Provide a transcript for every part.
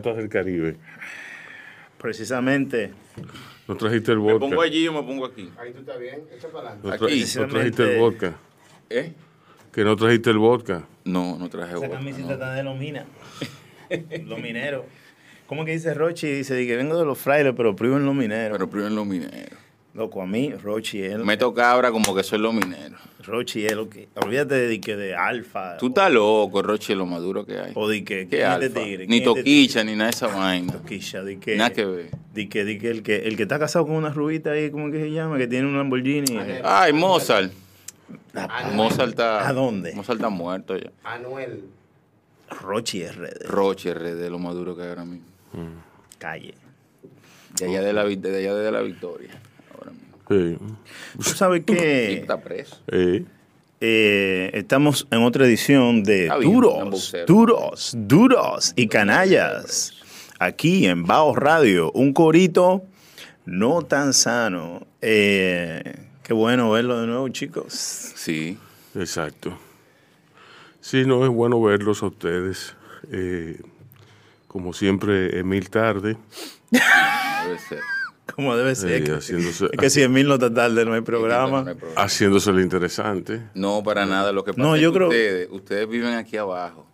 Piratas del Caribe. Precisamente. No trajiste el ¿Me pongo vodka. allí o me pongo aquí? Ahí tú estás bien, echa para adelante. No, Aquí. no trajiste el vodka. ¿Eh? Que no trajiste el vodka. No, no traje Esa vodka, camiseta no. está de los minas. los mineros. ¿Cómo que dice Rochi? Dice di que vengo de los frailes, pero privo en los mineros. Pero primero en los mineros. Loco, a mí, Rochi es. Me toca ahora como que soy los mineros. Rochi es lo que. Olvídate de, que de alfa. Tú estás loco, Roche, lo más duro que hay. O di que. ¿Qué ¿quién es de alfa? tigre? Ni ¿Quién es de toquicha, ni nada de esa vaina. Toquilla, di que. Nada que ver. Di que, di que el que el que está casado con una rubita ahí, ¿cómo que se llama? Que tiene un Lamborghini. Anuel. Ay, Mozart. Anuel. Mozart está... ¿A dónde? Mozart está muerto ya. Anuel. Rochi es red. Roche, RD, lo más duro que hay ahora mismo. Calle. De allá de la, de allá de la victoria. Sí. Tú sabes Y que está preso. Sí. eh, estamos en otra edición de bien, Duros. Duros, Duros y Canallas. Aquí en Baos Radio, un corito no tan sano. Eh, qué bueno verlo de nuevo, chicos. Sí. Exacto. Sí, no es bueno verlos a ustedes. Eh, como siempre, Emil tarde. Debe ser. Como debe ser. Eh, que, haciéndose- es que si en mil no está tarde no hay programa. No hay problema. Haciéndoselo interesante. No, para nada. Lo que pasa No, es yo que creo- ustedes, ustedes viven aquí abajo.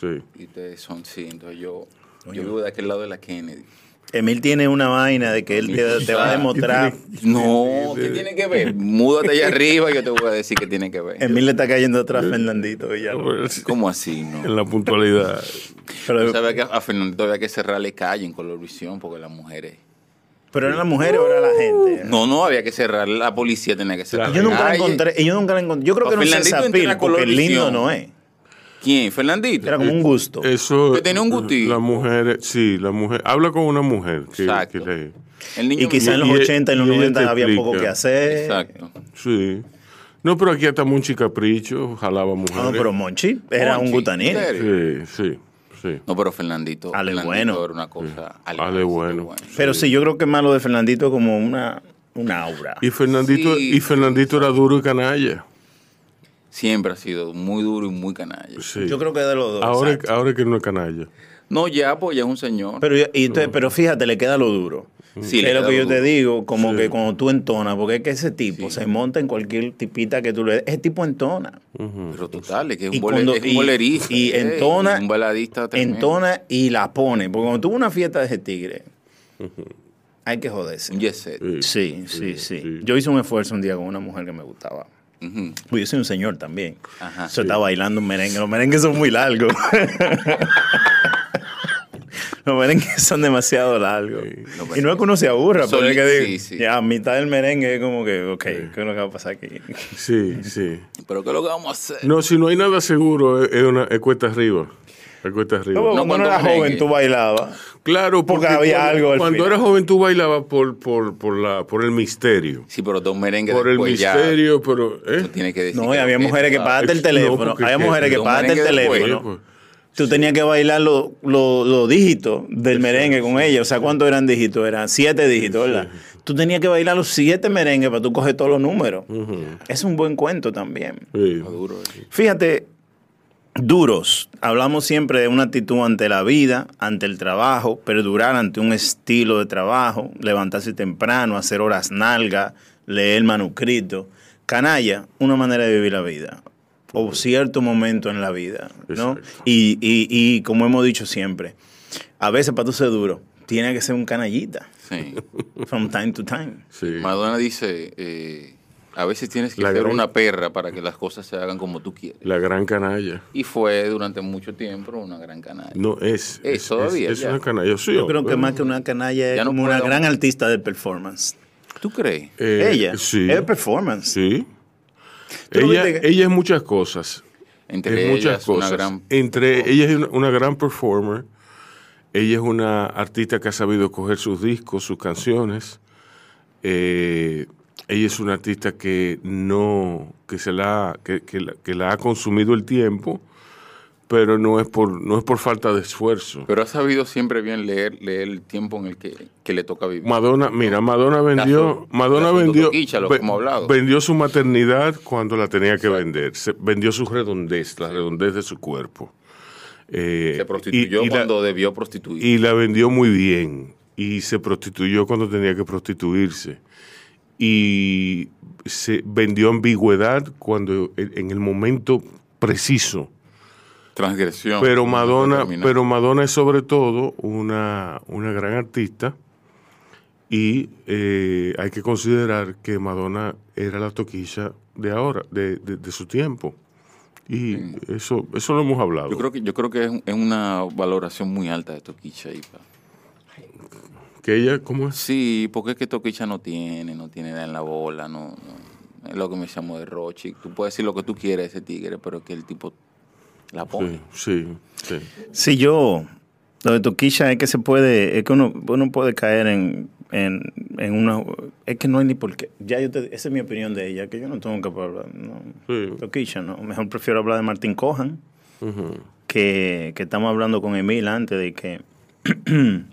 Sí. Y ustedes son, sí. Entonces yo, yo vivo de aquel lado de la Kennedy. Emil tiene una vaina de que él te, te va a demostrar. No, ¿qué tiene que ver? Múdate allá arriba y yo te voy a decir qué tiene que ver. Emil le está cayendo atrás a Fernandito. Villalobos. ¿Cómo así, no? En la puntualidad. Pero, sabes que a Fernandito había que cerrarle calle en Colorvisión porque las mujeres... pero eran las mujeres o era la gente. No, no, había que cerrar, la policía tenía que cerrar. Y yo nunca la encontré. Y yo nunca la encontré. Yo creo que Pa' no se Fernandito entra sapil a porque Color lindo no es. ¿Quién? ¿Fernandito? Era como un gusto. Eso. Que tenía un gustito. La mujer, sí, la mujer. Habla con una mujer. Que, Exacto. que le- El niño Y quizá en los Y- y- 80 y en los y ella 90 te había poco que hacer. Exacto. sí. No, pero aquí hasta Monchi Capricho jalaba mujeres. No, pero Monchi era Monchi, un gutanil. Sí, sí, sí. No, pero Fernandito. Ale Fernandito bueno. Era una cosa. Ale bueno. Pero sí, yo creo que es malo de Fernandito como una, una aura. Y Fernandito, Sí. y Fernandito era duro y canalla. Siempre ha sido muy duro y muy canalla. Sí. Yo creo que de los dos. ahora, exacto. ahora que no es canalla. No, ya, pues ya es un señor. Pero, y pero fíjate, le queda lo duro. Sí, es lo que yo te digo, como Sí. que cuando tú entonas, porque es que ese tipo se monta en cualquier tipita que tú le des, ese tipo entona. Pero total, es que es Y un, cuando- es un y- bolerista. y eh, entona- Un baladista. Entona y la pone. Porque cuando tuvo una fiesta de ese tigre, hay que joderse. Un set. Sí, sí, sí, Yo hice un esfuerzo un día con una mujer que me gustaba. Ujú. Pues yo soy un señor también. Ajá. Eso está bailando un merengue. Los merengues son muy largos. Los merengues son demasiado largos. No, y no es que uno se aburra, pero es que digo, sí, sí. ya a mitad del merengue es como que, ok, ¿qué es lo que va a pasar aquí? Sí, sí. Pero ¿qué es lo que vamos a hacer? No, si no hay nada seguro, es, una, es cuesta arriba. Es cuesta arriba. No, cuando cuando uno era merengue. joven, tú bailabas. Claro, porque, Porque había cuando, algo al cuando eras joven tú bailabas por, por, por, la, por el misterio. Sí, pero dos merengues Por el después ya. misterio, pero... ¿eh? Tú tienes que decir. No, y había mujeres que pagaste el no, teléfono. había mujeres que pagaste el teléfono. Tú tenías que bailar los los- los dígitos del merengue con ella. O sea, ¿cuántos eran dígitos? Eran siete dígitos, ¿verdad? Tú tenías que bailar los siete merengues para tú coger todos los números. Es un buen cuento también. Sí. Fíjate, duros. Hablamos siempre de una actitud ante la vida, ante el trabajo, perdurar ante un estilo de trabajo, levantarse temprano, hacer horas nalga, leer manuscrito. Canalla, una manera de vivir la vida. O cierto momento en la vida, ¿no? Y, y, y como hemos dicho siempre, a veces para tú ser duro, tiene que ser un canallita, Sí. from time to time. Sí. Madonna dice, eh, a veces tienes que La ser gran- una perra para que las cosas se hagan como tú quieres. La gran canalla. Y fue durante mucho tiempo una gran canalla. No, es. Es, todavía, es, una canalla. Sí, Yo creo que más que una canalla es no como una gran artista del performance. ¿Tú crees? Eh, ella Sí. es performance. Sí. Ella, ella es muchas cosas. Entre es muchas ellas, una cosas. gran... Entre ella es una, una gran performer. Ella es una artista que ha sabido coger sus discos, sus canciones. Eh, ella es una artista que no, que se la, que, que la ha consumido el tiempo, pero no es por, no es por falta de esfuerzo. Pero ha sabido siempre bien leer, leer el tiempo en el que, que le toca vivir. Madonna, mira, Madonna vendió, Caso- Madonna vendió, hablado. vendió su maternidad cuando la tenía que vender, Se- vendió su redondez, la redondez de su cuerpo. Eh, Se prostituyó y- y la- cuando debió prostituir. y la vendió muy bien y se prostituyó cuando tenía que prostituirse y se vendió ambigüedad cuando en el momento preciso Transgresión. pero Madonna pero Madonna es sobre todo una, una gran artista y eh, hay que considerar que Madonna era la toquilla de ahora de, de- de su tiempo y eso eso lo hemos hablado Yo creo que, yo creo que es, es una valoración muy alta de Toquicha. que ella cómo es Sí, porque es que Toquicha no tiene, no tiene nada en la bola, no, no. es lo que me llamo de Rochi. Tú puedes decir lo que tú quieras de ese tigre, pero es que el tipo la pone. sí sí sí Si yo, lo de Toquilla es que se puede, es que uno, uno puede caer en, en, en una, es que no hay ni por qué, ya yo te, esa es mi opinión de ella, que yo no tengo que hablar, no, Sí. Toquilla, no, mejor prefiero hablar de Martín Cohan, que, que estamos hablando con Emil antes de que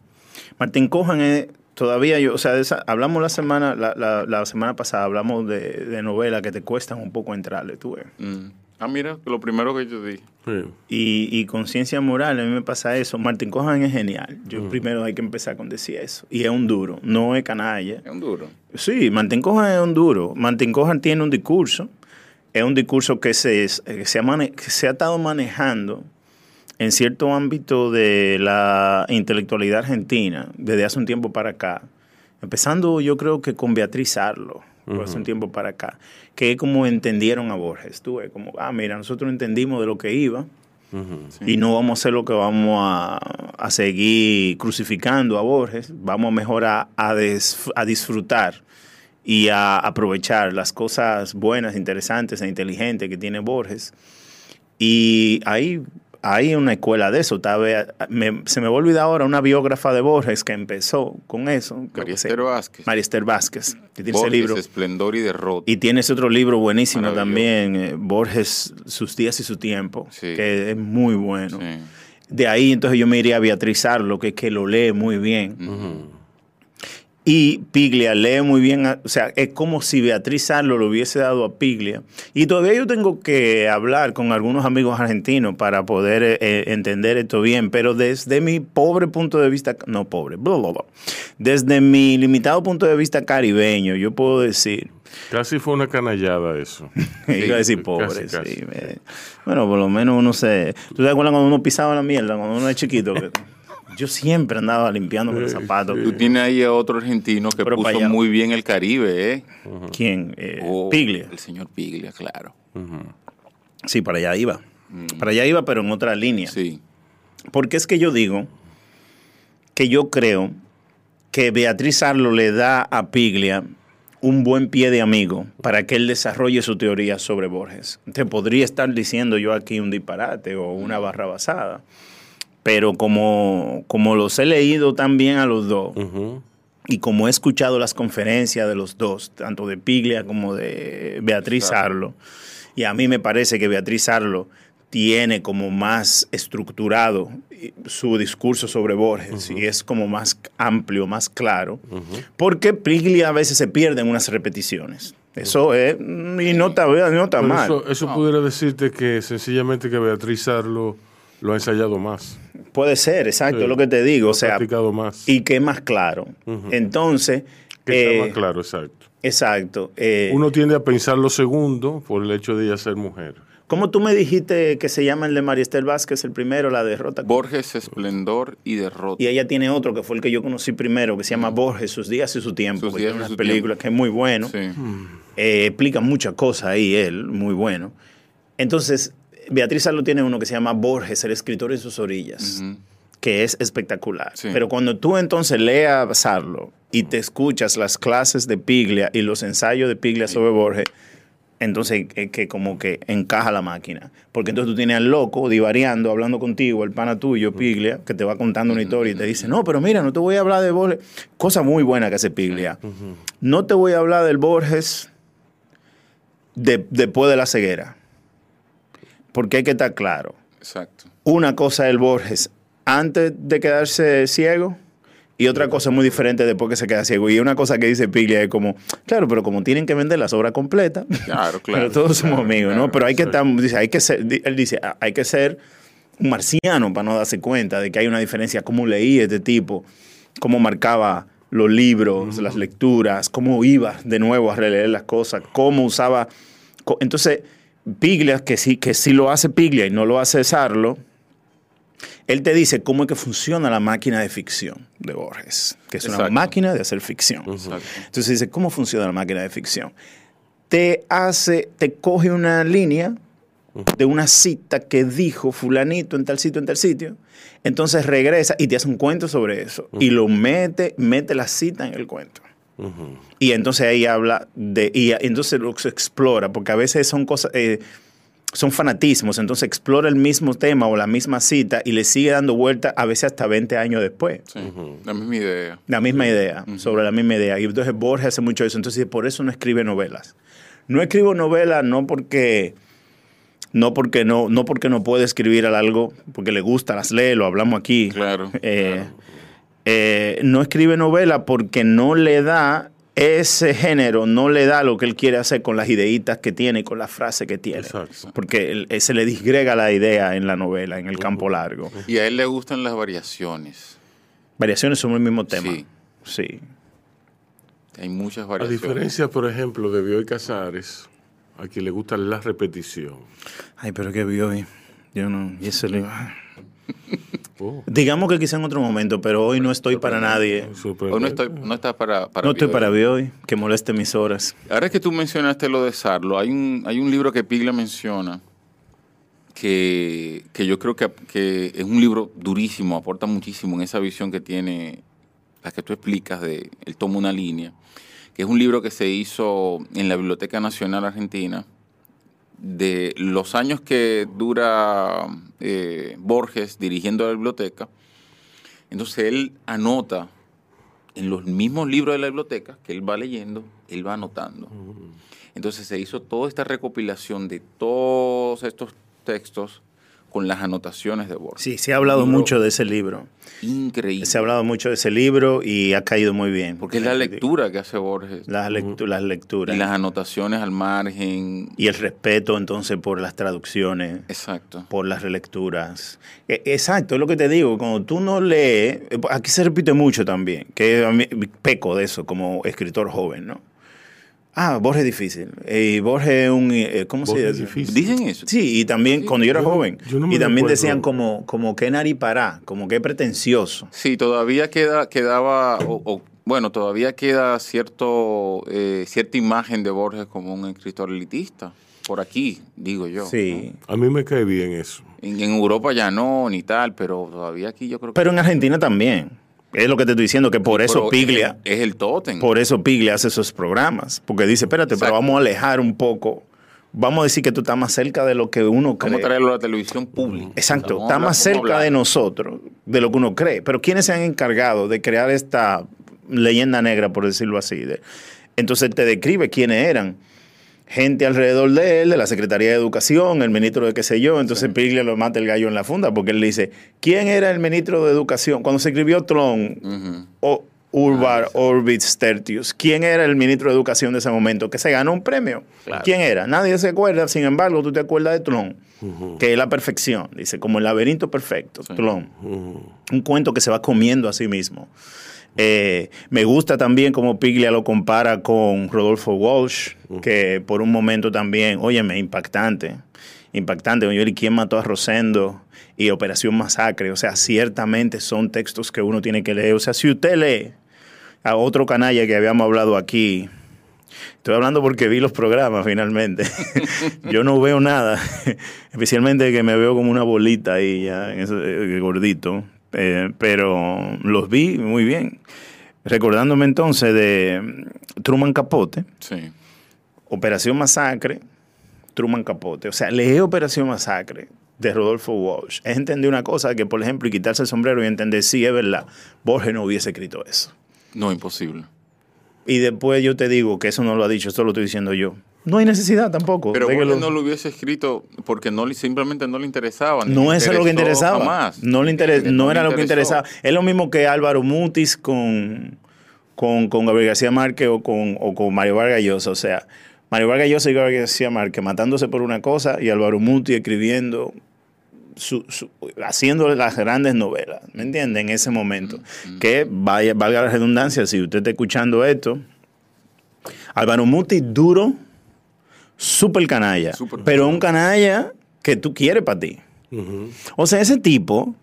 Martín Cohan es todavía yo, o sea, de esa- hablamos la semana, la, la, la semana pasada, hablamos de, de novelas que te cuestan un poco entrarle, tú ves. Mm. Ah, mira, lo primero que yo dije. Sí. Y, y conciencia moral, a mí me pasa eso. Martín Cohan es genial. Yo primero hay que empezar con decir eso. Y es un duro, no es canalla. Es un duro. Sí, Martín Cohan es un duro. Martín Cohan tiene un discurso. Es un discurso que se, que se, ha, mane- que se ha estado manejando en cierto ámbito de la intelectualidad argentina desde hace un tiempo para acá. Empezando yo creo que con Beatriz Arlo, por hace un tiempo para acá, que es como entendieron a Borges. Tú ves, como, ah, mira, nosotros entendimos de lo que iba y no vamos a hacer lo que vamos a, a seguir crucificando a Borges, vamos mejor a, a, des- a disfrutar y a aprovechar las cosas buenas, interesantes e inteligentes que tiene Borges. Y ahí hay una escuela de eso. Bea- me- se me va a olvidar ahora una biógrafa de Borges que empezó con eso. Esther Vázquez. María Esther Vázquez, que tiene ese Borges, libro. Esplendor y Derrota. Y tiene ese otro libro buenísimo también, eh, Borges, Sus días y su tiempo, Sí. que es muy bueno. Sí. De ahí entonces yo me iría a Beatriz Arlo, que es que lo lee muy bien. Y Piglia lee muy bien, o sea, es como si Beatriz Arlo lo hubiese dado a Piglia. Y todavía yo tengo que hablar con algunos amigos argentinos para poder eh, eh, entender esto bien, pero desde mi pobre punto de vista, no pobre, bla, bla, bla. desde mi limitado punto de vista caribeño, yo puedo decir, casi fue una canallada eso Iba a decir casi, pobre, casi. sí. me- Bueno, por lo menos uno se... ¿Tú te acuerdas cuando uno pisaba la mierda, cuando uno es chiquito? Que- yo siempre andaba limpiando con los zapatos. Tú tienes ahí a otro argentino que Pero puso allá. muy bien el Caribe, ¿eh? ¿Quién? Eh, Oh, Piglia. El señor Piglia, claro. Sí, para allá iba. Para allá iba, pero en otra línea. Mm. Sí. Porque es que yo digo que yo creo que Beatriz Arlo le da a Piglia un buen pie de amigo para que él desarrolle su teoría sobre Borges. Te podría estar diciendo yo aquí un disparate o una barra basada, pero como, como los he leído también a los dos y como he escuchado las conferencias de los dos, tanto de Piglia como de Beatriz Arlo, y a mí me parece que Beatriz Arlo tiene como más estructurado eh, su discurso sobre Borges y es como más amplio, más claro, porque Piglia a veces se pierde en unas repeticiones. Eso es, y no está, no está mal. eso, eso pudiera decirte que sencillamente que Beatriz Arlo lo ha ensayado más Puede ser, exacto, Sí. es lo que te digo. lo O ha sea, practicado más y que es más claro. Entonces, que está eh, más claro exacto exacto. eh, uno tiende a pensar lo segundo por el hecho de ella ser mujer ¿Cómo tú me dijiste que se llama el de María Esther Vázquez, el primero, la derrota? Borges, Esplendor y Derrota. Y ella tiene otro que fue el que yo conocí primero, que se llama Borges, sus días y su tiempo. Sus que días tiene y películas tiempo. que es muy bueno. Sí. Eh, explica muchas cosas ahí él, muy bueno. Entonces, Beatriz Arlo tiene uno que se llama Borges, el escritor en sus orillas, que es espectacular. Sí. Pero cuando tú entonces leas Arlo y te escuchas las clases de Piglia y los ensayos de Piglia sobre Borges, entonces es que como que encaja la máquina. Porque entonces tú tienes al loco divariando, hablando contigo, el pana tuyo, Piglia, que te va contando una historia y te dice, no, pero mira, no te voy a hablar de Borges. Cosa muy buena que hace Piglia. No te voy a hablar del Borges de- después de la ceguera. Porque hay que estar claro. Exacto. Una cosa es el Borges antes de quedarse ciego y otra cosa muy diferente después que se queda ciego. Y una cosa que dice Piglia es como, claro, pero como tienen que vender las obras completas, Claro, claro. pero todos somos claro, amigos, claro. ¿no? Pero hay que estar, dice, hay que ser, él dice, "Ah, hay que ser un marciano para no darse cuenta de que hay una diferencia, cómo leía este tipo, cómo marcaba los libros, las lecturas, cómo iba de nuevo a releer las cosas, cómo usaba... Entonces, Piglia, que sí, que sí lo hace Piglia y no lo hace Sarlo, él te dice cómo es que funciona la máquina de ficción de Borges, que es una máquina de hacer ficción. Exacto. Entonces dice, ¿cómo funciona la máquina de ficción? Te hace, te coge una línea de una cita que dijo fulanito en tal sitio, en tal sitio, entonces regresa y te hace un cuento sobre eso y lo mete, mete la cita en el cuento. Y entonces ahí habla de, y entonces lo se explora, porque a veces son cosas, eh, son fanatismos, entonces explora el mismo tema o la misma cita y le sigue dando vuelta a veces hasta 20 años después. Sí, la misma idea. La misma idea, sobre la misma idea. Y entonces Borges hace mucho eso. Entonces por eso no escribe novelas. No escribo novelas no porque no porque no, no porque no puede escribir algo, porque le gusta, las lee, lo hablamos aquí. Claro. Eh, eh, no escribe novela porque no le da ese género, no le da lo que él quiere hacer con las ideitas que tiene y con las frases que tiene. Exacto. Porque él- eh, se le disgrega la idea en la novela, en el campo largo. Y a él le gustan las variaciones. Variaciones sobre el mismo tema. Sí. Sí. Hay muchas A variaciones. diferencia, por ejemplo, de Bioy Casares, a quien le gusta la repetición. Ay, pero qué vio hoy. Yo no. Y eso le Oh, Digamos que quizá en otro momento, pero hoy no estoy para nadie. Hoy no, estoy, no estás para, para No estoy video. para hoy, que moleste mis horas. Ahora que tú mencionaste lo de Sarlo, hay un, hay un libro que Piglia menciona que, que yo creo que, que es un libro durísimo, aporta muchísimo en esa visión que tiene, la que tú explicas de Él toma una línea, que es un libro que se hizo en la Biblioteca Nacional Argentina de los años que dura eh, Borges dirigiendo la biblioteca. Entonces él anota en los mismos libros de la biblioteca que él va leyendo, él va anotando. Entonces se hizo toda esta recopilación de todos estos textos con las anotaciones de Borges. Sí, se ha hablado mucho de ese libro. Increíble. Se ha hablado mucho de ese libro y ha caído muy bien. Porque es la lectura que hace Borges. Las, lectu- las lecturas. y las anotaciones al margen. Y el respeto entonces por las traducciones, Exacto. por las relecturas. E- Exacto, es lo que te digo. Cuando tú no lees, eh, aquí se repite mucho también, que a mí peco de eso como escritor joven, ¿no? Ah, Borges es difícil. Y Borges es un... eh, ¿Cómo se Borges es dice? difícil. Dicen eso. Sí, y también cuando yo era Yo no- joven. yo no me y también recuerdo. decían como, como que naripará, como que pretencioso. Sí, todavía queda, quedaba, o, o, bueno, todavía queda cierto, eh, cierta imagen de Borges como un escritor elitista. Por aquí, digo yo. Sí. A mí me cae bien eso. En, en Europa ya no, ni tal, pero todavía aquí yo creo que... Pero en Argentina también. Es lo que te estoy diciendo, que por eso Piglia, Es, es el tótem. por eso Piglia hace esos programas. Porque dice, espérate, pero vamos a alejar un poco. Vamos a decir que tú estás más cerca de lo que uno cree. Vamos a traerlo a la televisión pública. Exacto, está más cerca hablar. de nosotros, de lo que uno cree. Pero ¿quiénes se han encargado de crear esta leyenda negra, por decirlo así? De- entonces te describe quiénes eran. Gente alrededor de él, de la Secretaría de Educación, el ministro de qué sé yo. Entonces Piglia lo mata el gallo en la funda porque él dice, ¿quién era el ministro de Educación? Cuando se escribió Tron, o Urbar Orbitz Tertius. ¿Quién era el ministro de Educación de ese momento que se ganó un premio? Claro. ¿Quién era? Nadie se acuerda, sin embargo, tú te acuerdas de Tlón, que es la perfección, dice, como el laberinto perfecto, Sí. Tlón. Un cuento que se va comiendo a sí mismo. Eh, me gusta también como Piglia lo compara con Rodolfo Walsh, que por un momento también, óyeme, impactante, impactante. ¿y quién mató a Rosendo? Y Operación Masacre. O sea, ciertamente son textos que uno tiene que leer. O sea, si usted lee a otro canalla que habíamos hablado aquí, Estoy hablando porque vi los programas finalmente. Yo no veo nada, especialmente que me veo como una bolita ahí, ya, eh, gordito. Eh, pero los vi muy bien. Recordándome entonces de mm, Truman Capote, Sí. Operación Masacre, Truman Capote. O sea, leí Operación Masacre de Rodolfo Walsh. Es entender una cosa que, por ejemplo, y quitarse el sombrero y entender, sí, es verdad, Borges no hubiese escrito eso. No, imposible. Y después yo te digo que eso no lo ha dicho, esto lo estoy diciendo yo. No hay necesidad tampoco. Pero de que Borges lo- no lo hubiese escrito porque no le- simplemente no le interesaba. No es lo que interesaba. jamás. No, le interes- no era lo que interesaba. Es lo mismo que Álvaro Mutis con, con, con Gabriel García Márquez o con, o con Mario Vargas Llosa. O sea, Mario Vargas Llosa y Gabriel García Márquez matándose por una cosa y Álvaro Mutis escribiendo su- su- haciendo las grandes novelas, ¿me entiende? En ese momento. Que vaya, valga la redundancia, si usted está escuchando esto, Álvaro Muti duro, súper canalla, pero un canalla que tú quieres para ti. O sea, ese tipo,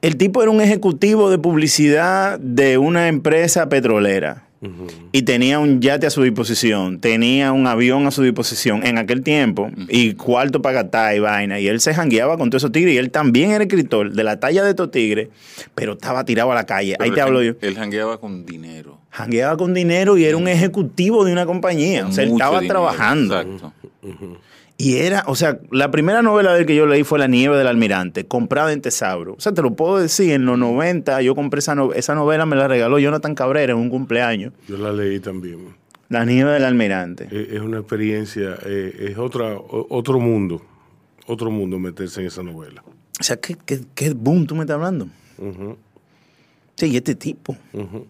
el tipo era un ejecutivo de publicidad de una empresa petrolera. Y tenía un yate a su disposición, tenía un avión a su disposición en aquel tiempo, y cuarto para gastar y vaina. Y él se jangueaba con todos esos tigres. Y él también era escritor de la talla de estos tigres, pero estaba tirado a la calle. Ahí te hablo yo. Él jangueaba con dinero. Jangueaba con dinero y era un ejecutivo de una compañía. con o sea, él mucho estaba dinero. trabajando. Exacto. Y era, o sea, la primera novela de él que yo leí fue La nieve del almirante, comprada en Tesauro. O sea, te lo puedo decir, en los 90 yo compré esa, no- esa novela, me la regaló Jonathan Cabrera en un cumpleaños. Yo la leí también. La nieve del almirante. Eh, Es una experiencia, eh, es otra, otro mundo, otro mundo meterse en esa novela. O sea, ¿qué, qué, qué boom tú me estás hablando? Ujú, Sí, y este tipo. ujú.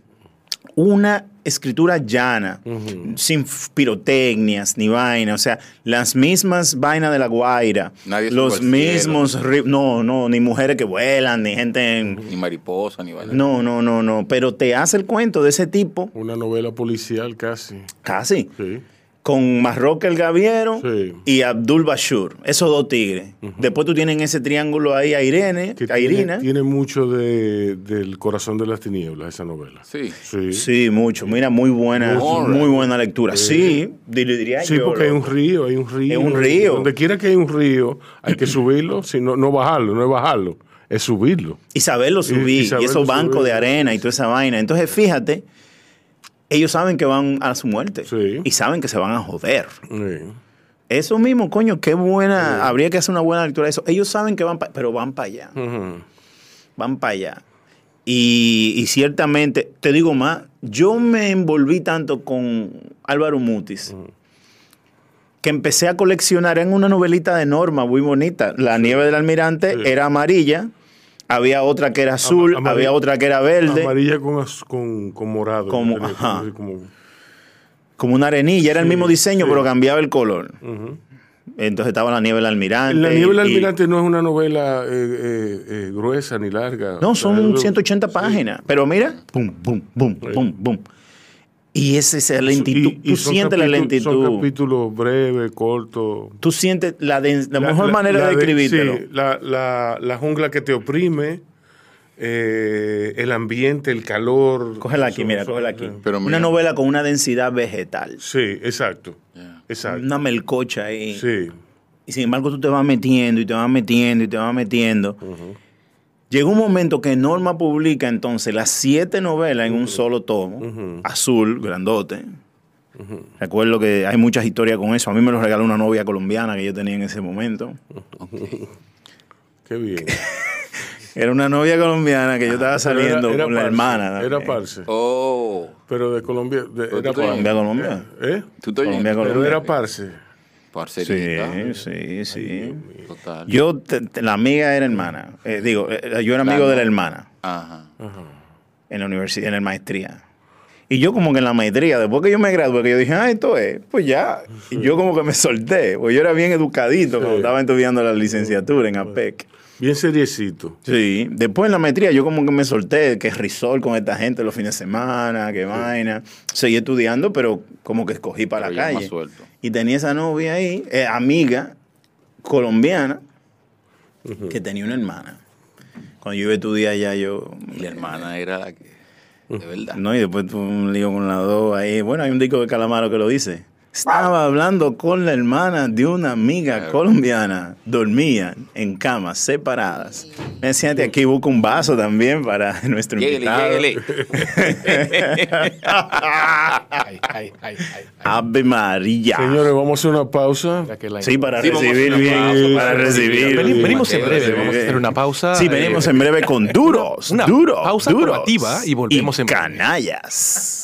Una escritura llana, sin pirotecnias ni vaina. O sea, las mismas vainas de la Guaira. Nadie los mismos. ri- No, no, ni mujeres que vuelan, ni gente en. Ni mariposa, ni vaina. No, no, no, no. Pero te hace el cuento de ese tipo, Una novela policial casi. casi, Sí. Con Marroque el Gaviero Sí. y Abdul Bashur, esos dos tigres. Después tú tienes ese triángulo ahí a Irene, Que a Irina. tiene, tiene mucho de, del corazón de las tinieblas, esa novela. Sí. Sí. Sí, mucho. Mira, muy buena, muy buena lectura. Sí, di- diría Sí, yo. porque hay un río, hay un río. Es un río. Donde quiera que hay un río, hay que subirlo, si no, no bajarlo, no es bajarlo, es subirlo. Y saberlo subir, y, saberlo esos bancos de arena y toda esa vaina. Entonces, fíjate, ellos saben que van a su muerte. Sí. Y saben que se van a joder. Sí. Eso mismo, coño, qué buena. Habría que hacer una buena lectura de eso. Ellos saben que van para pero van para allá. Van para allá. Y, y ciertamente, te digo más, yo me envolví tanto con Álvaro Mutis que empecé a coleccionar en una novelita de Norma muy bonita. La nieve del almirante era amarilla, había otra que era azul, amarilla- había otra que era verde, Amarilla con, con, con morado. Como- ajá. como- como una arenilla, era el mismo diseño, sí. pero cambiaba el color. Entonces estaba la nieve del almirante. La niebla y- almirante no es una novela eh, eh, eh, gruesa ni larga. No, son es- 180 sí. páginas. Pero mira, pum, pum, pum, pum, pum. Y esa es la lentitud. Y- y Tú sientes la lentitud. Son capítulos breves, cortos. Tú sientes la, den- la La- mejor la- manera la de escribírtelo. sí, la, la- la jungla que te oprime, eh, el ambiente, el calor. Cógela aquí, son- mira, son- cógela aquí. Pero una novela con una densidad vegetal. Sí, exacto. Exacto. Una melcocha ahí. Sí. Y sin embargo tú te vas metiendo y te vas metiendo y te vas metiendo. Llega un momento que Norma publica entonces las siete novelas en un solo tomo, azul, grandote. Recuerdo que hay muchas historias con eso. A mí me lo regaló una novia colombiana que yo tenía en ese momento. Qué bien. Era una novia colombiana que yo estaba Pero saliendo era- era con la parce, hermana. Era parce. Oh. Pero de Colombia. de- Pero era Colombia. Colombia. ¿Eh? ¿Tú te Colombia, oyes? Pero Colombia. era parce. Parcerita. Sí, sí, sí. Total. Yo, te- te- la amiga era hermana. Eh, digo, eh, yo era amigo de la hermana Ajá. en la universidad, en la maestría. Y yo como que en la maestría, después que yo me gradué, que yo dije, ah, esto es, pues ya. Y yo como que me solté, pues yo era bien educadito cuando estaba estudiando la licenciatura en APEC. Bien seriecito. Sí, después en la maestría yo como que me solté, que risol con esta gente los fines de semana, que vaina. Seguí estudiando, pero como que escogí para Pero la calle. suelto. Y tenía esa novia ahí, eh, amiga colombiana, que tenía una hermana. Cuando yo iba a estudiar allá, yo... La hermana era la que. De verdad. No, y después tuve un lío con las dos ahí. Bueno, hay un disco de Calamaro que lo dice. Estaba hablando con la hermana de una amiga colombiana. Dormían en camas separadas. Me decían, aquí busco un vaso también para nuestro invitado. Ay, ay, ay, ay. Ave María. Señores, vamos a hacer una pausa. Sí, para Sí, recibir bien. para recibir. Veni- venimos en breve, vamos a hacer una pausa. Sí, venimos eh, en breve con duros. una duros. pausa duros. y volvemos y en breve. canallas.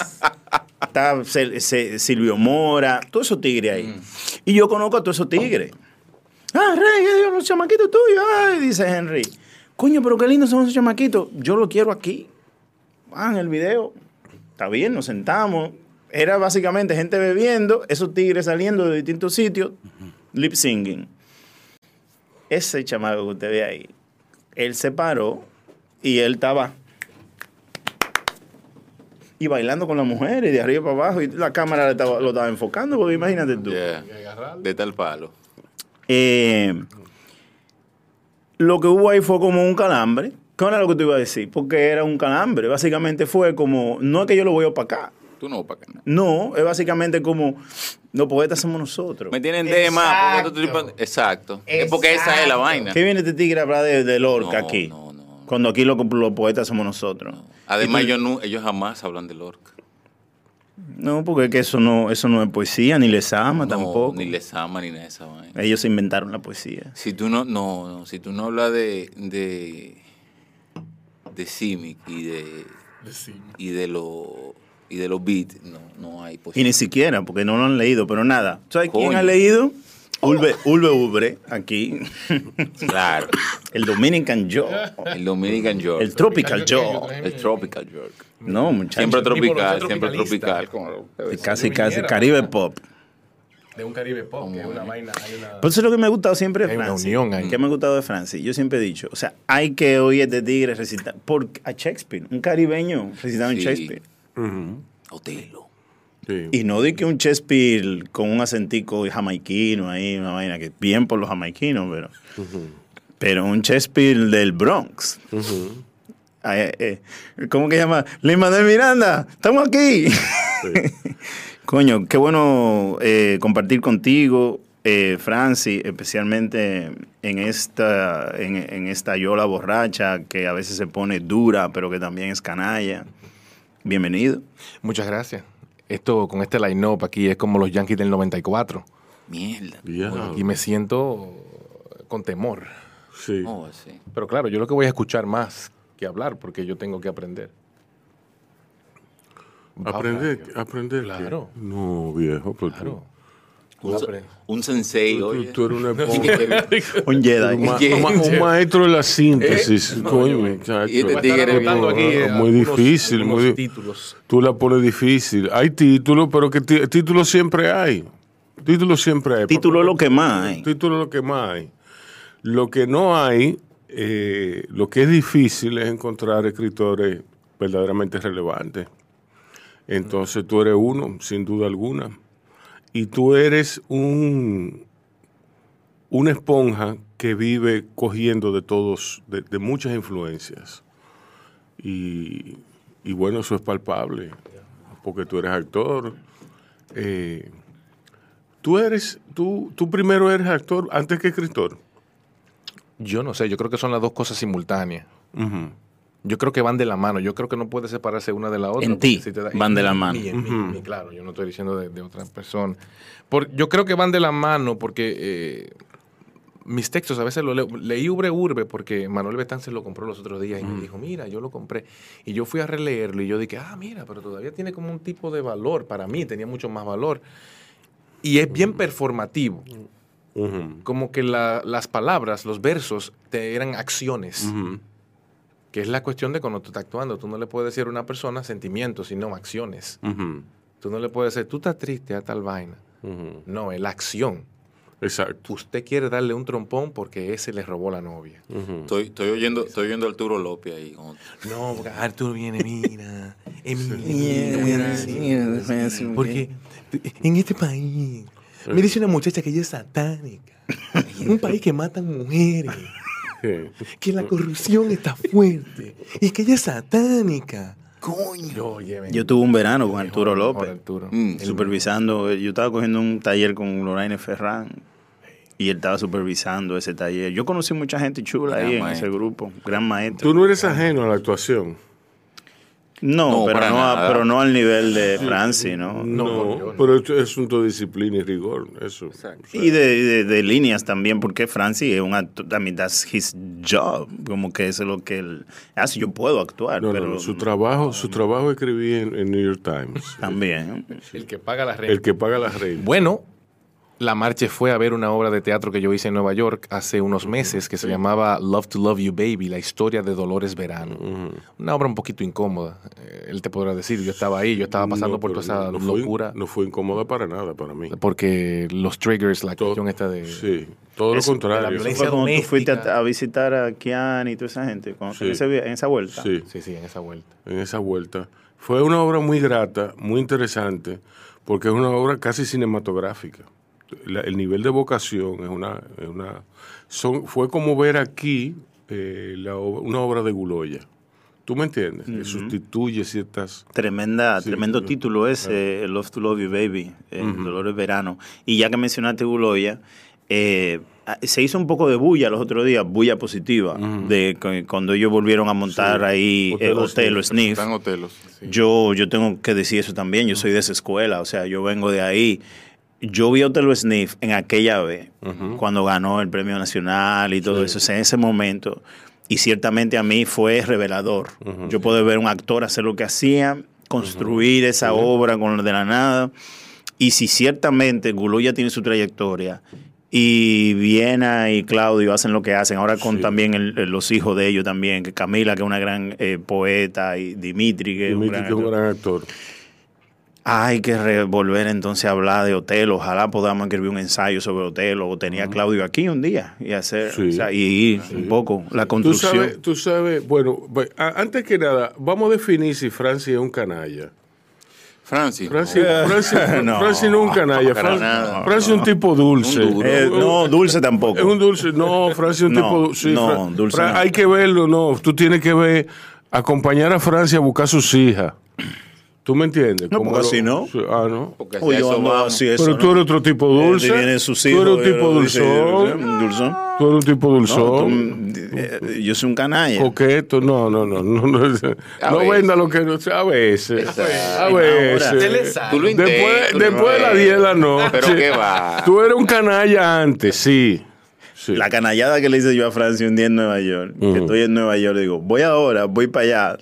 Está Se- Se- Silvio Mora, todos esos tigres ahí. Mm. Y yo conozco a todos esos tigres. Ah, Rey, los chamaquitos tuyos. Ay, dice Henry. Coño, pero qué lindos son esos chamaquitos. Yo lo quiero aquí. Ah, en el video. Está bien, nos sentamos. Era básicamente gente bebiendo, esos tigres saliendo de distintos sitios, lip singing. ese chamaco que usted ve ahí, él se paró y él estaba y bailando con las mujeres de arriba para abajo y la cámara le estaba- lo estaba enfocando, porque imagínate tú. Yeah. De tal palo. Eh, lo que hubo ahí fue como un calambre. ¿Qué era lo que te iba a decir? Porque era un calambre. Básicamente fue como, no es que yo lo voy a opacar. Tú no, para acá. No, es básicamente como, los poetas somos nosotros. Me tienen de más. porque tú tripas- Exacto. Es porque esa es la vaina. ¿Qué viene este tigre a hablar de, de Lorca No, aquí? no, no. Cuando aquí lo- los poetas somos nosotros. Además, ellos, no- ellos jamás hablan de Lorca. No, porque es que eso no, eso no es poesía, ni les ama No, tampoco. Ni les ama ni nada de esa vaina. Ellos se inventaron la poesía. Si tú no, no, no, si tú no hablas de, de, de Simic y de, y de lo, y de los beats, no, no hay Y posibilidad. ni siquiera, porque no lo han leído, pero nada. ¿Sabes quién ha leído? Ulve, Ulve Ubre, aquí. Claro. El Dominican Joe. El Dominican York. El Tropical Joe. El Tropical York. No, muchachos. Siempre tropical, siempre tropical. Casi, casi. viniera, Caribe ¿no? Pop. De un Caribe Pop, que es una vaina. Hay una... Por eso es lo que me ha gustado siempre de Hay una Francis. unión ahí. ¿Qué me ha gustado de Francis? Yo siempre he dicho, o sea, hay que oír este tigre recitar por, a Shakespeare, un caribeño recitando Sí. Shakespeare. Ujú. Otelo. Sí. Y no di que un Shakespeare con un acentico jamaiquino ahí, una vaina que bien por los jamaiquinos, pero. Pero un Shakespeare del Bronx. Eh, eh, ¿Cómo que se llama? Lima de Miranda, estamos aquí. Sí. Coño, qué bueno eh, compartir contigo, eh, Francis, especialmente en esta, en, en esta yola borracha que a veces se pone dura, pero que también es canalla. Bienvenido. Muchas gracias. Esto con este line-up aquí es como los Yankees del 94. Mierda. Ya. Y me siento con temor. Sí. Oh, sí. Pero claro, yo lo que voy a escuchar más que hablar porque yo tengo que aprender. Aprender, aprender. Claro. No, viejo, porque Claro. Un, Tú un sensei, tú, oye. tú eres una. Un un, Jedi. un ma- un maestro de la síntesis. Eh, no, coño, muchacho. y este tigre anotando vivo, aquí, ¿no? eh, Muy difícil, algunos muy títulos. Tú la pones difícil. Hay títulos, pero que títulos siempre hay. Títulos siempre hay. Título es lo que más hay. Título es lo que más hay. Lo que no hay, eh, lo que es difícil es encontrar escritores verdaderamente relevantes. Entonces tú eres uno, sin duda alguna. Y tú eres un, una esponja que vive cogiendo de todos, de, de muchas influencias. Y, y bueno, eso es palpable, porque tú eres actor. Eh, tú eres, tú, tú primero eres actor antes que escritor. Yo no sé, yo creo que son las dos cosas simultáneas. Ujú. Yo creo que van de la mano. Yo creo que no puede separarse una de la otra. En ti te da- van en de la mano. y en mí, en mí, claro, yo no estoy diciendo de, de otra persona. Por, yo creo que van de la mano porque eh, mis textos a veces los leo. Leí Urbe Urbe porque Manuel Betán se lo compró los otros días y me dijo, mira, yo lo compré. Y yo fui a releerlo y yo dije, ah, mira, pero todavía tiene como un tipo de valor. Para mí tenía mucho más valor. Y es bien performativo. Como que la- las palabras, los versos, te eran acciones. Ujú. Que es la cuestión de cuando tú estás actuando. Tú no le puedes decir a una persona sentimientos, sino acciones. Ujú. Tú no le puedes decir, tú estás triste a tal vaina. No, es la acción. Exacto. Usted quiere darle un trompón porque ese le robó la novia. Estoy, estoy oyendo, estoy oyendo a Arturo López ahí. No, porque Arturo viene, mira. Es mi niño, voy a decir. Porque en este país me dice una muchacha que ella es satánica. Un país que matan mujeres. Que la corrupción está fuerte. Y que ella es satánica. Coño. Oye. Yo tuve un verano con Arturo López. Arturo. Mm, supervisando, yo estaba cogiendo un taller con Lorraine Ferran y él estaba supervisando ese taller. Yo conocí mucha gente chula Gran ahí en ese grupo, gran maestro. Tú no eres ajeno a la actuación. No, No, pero, no a- pero no al nivel de Francis, ¿no? No, pero es es asunto de disciplina y rigor. Eso. Y de, de- de líneas también, porque Francis es un actor, I mean, that's his job, como que eso es lo que él hace. Yo puedo actuar, No, pero no, su trabajo, su trabajo escribí en, en New York Times. también. El que paga la renta. El que paga las reglas. Bueno, La Marche fue a ver una obra de teatro que yo hice en Nueva York hace unos meses que se llamaba Love to Love You Baby, la historia de Dolores Verano. Una obra un poquito incómoda. Eh, él te podrá decir, yo estaba ahí, yo estaba pasando No, por toda esa no- no fue- locura. no fue incómoda para nada para mí. Porque los triggers, la Todo- cuestión esta de... Sí, todo lo Eso, la contrario. violencia Fue cuando tú fuiste a, a visitar a Kian y toda esa gente cuando- Sí. en, ese en esa vuelta. Sí, Sí, sí, en esa vuelta. en esa vuelta. Fue una obra muy grata, muy interesante, porque es una obra casi cinematográfica. La- el nivel de vocación es una... es una son, fue como ver aquí eh, la una obra de Guloya. ¿Tú me entiendes? Que sustituye ciertas... Tremenda, Sí, tremendo sí. título ese, Love to Love You Baby, eh, Dolores Verano. Y ya que mencionaste Guloya, eh, ah, se hizo un poco de bulla los otros días, bulla positiva, de cu- cuando ellos volvieron a montar Sí. ahí eh, o Hotel o Sniff. Yo, yo tengo que decir eso también, yo soy de esa escuela, o sea, yo vengo de ahí. Yo vi a Otelo Sniff en aquella vez, cuando ganó el premio nacional y todo eso, o sea, en ese momento. Y ciertamente a mí fue revelador. Yo puedo ver un actor hacer lo que hacía, construir esa obra con lo de la nada. Y si ciertamente Guloya tiene su trayectoria y Viena y Claudio hacen lo que hacen, ahora con Sí. también el- el- los hijos de ellos también, que Camila, que es una gran eh, poeta, y Dimitri, que es un Dimitri, gran que es un gran actor. Hay que re- volver entonces a hablar de hotel. Ojalá podamos escribir un ensayo sobre hotel. O tenía Claudio aquí un día y hacer Sí. o sea, y ir un poco la Tú construcción. sabes, tú sabes, bueno, bu- a- antes que nada, vamos a definir si Francis es un canalla. Francis. Francis, Francis, No. Francis no es un canalla. Nada. Francis es un tipo dulce. Un. Eh, no, dulce tampoco. Es un dulce. No, Francis es un No, tipo dulce. Sí, no, Fra- dulce Fra- no. Hay que verlo, no. Tú tienes que ver, acompañar a Francia a buscar sus hijas. ¿Tú me entiendes? No, porque lo- así no. Sí, Ah, no. Porque yo eso vamos. así, eso, Pero tú ¿no? eres otro tipo Eh, dulce. vienen sus tú eres un eh, tipo dulzón. dulzón. Tú eres un tipo No, dulzón. tú, eh, yo soy un canalla. Coqueto, no, no, no, no, no, A no veces. venda lo que no a veces, a Ahora, veces. Tú lo Después, intentas, tú lo después de la intentas. 10 de la noche. Pero qué va. Tú eres un canalla antes, sí. sí. La canallada que le hice yo a Francia un día en Nueva York, que estoy en Nueva York, digo, voy ahora, voy para allá.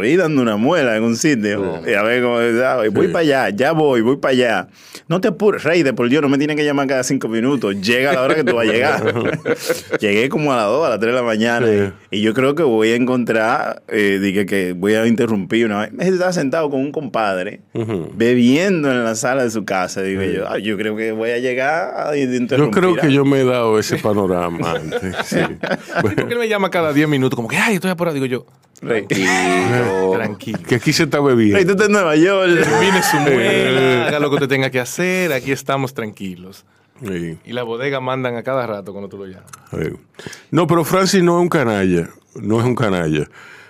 Estoy dando una muela en un sitio. Y a ver cómo ¿sabes? Voy Sí. para allá, ya voy, voy para allá. No te apures, Rey, de por Dios, no me tienen que llamar cada cinco minutos. Llega a la hora que tú vas a llegar. Llegué como a las 2, a las 3 de la mañana. Sí. Y yo creo que voy a encontrar, eh, dije que voy a interrumpir una vez. Me estaba sentado con un compadre, bebiendo en la sala de su casa. Digo yo, "Ah, yo creo que voy a llegar a Yo interrumpir. creo que yo me he dado ese panorama antes. Sí. ¿Por qué me llama cada 10 minutos? Como que, ay, estoy apurado. Digo yo, Rey. Tranquilo. tranquilo. Que aquí se está bebiendo. Rey, tú estás en Nueva York. Termine su muela, haga lo que usted tenga que hacer. Aquí estamos tranquilos. Sí. Y la bodega mandan a cada rato cuando tú lo llamas. Sí. No, pero Francis no es un canalla. No es un canalla.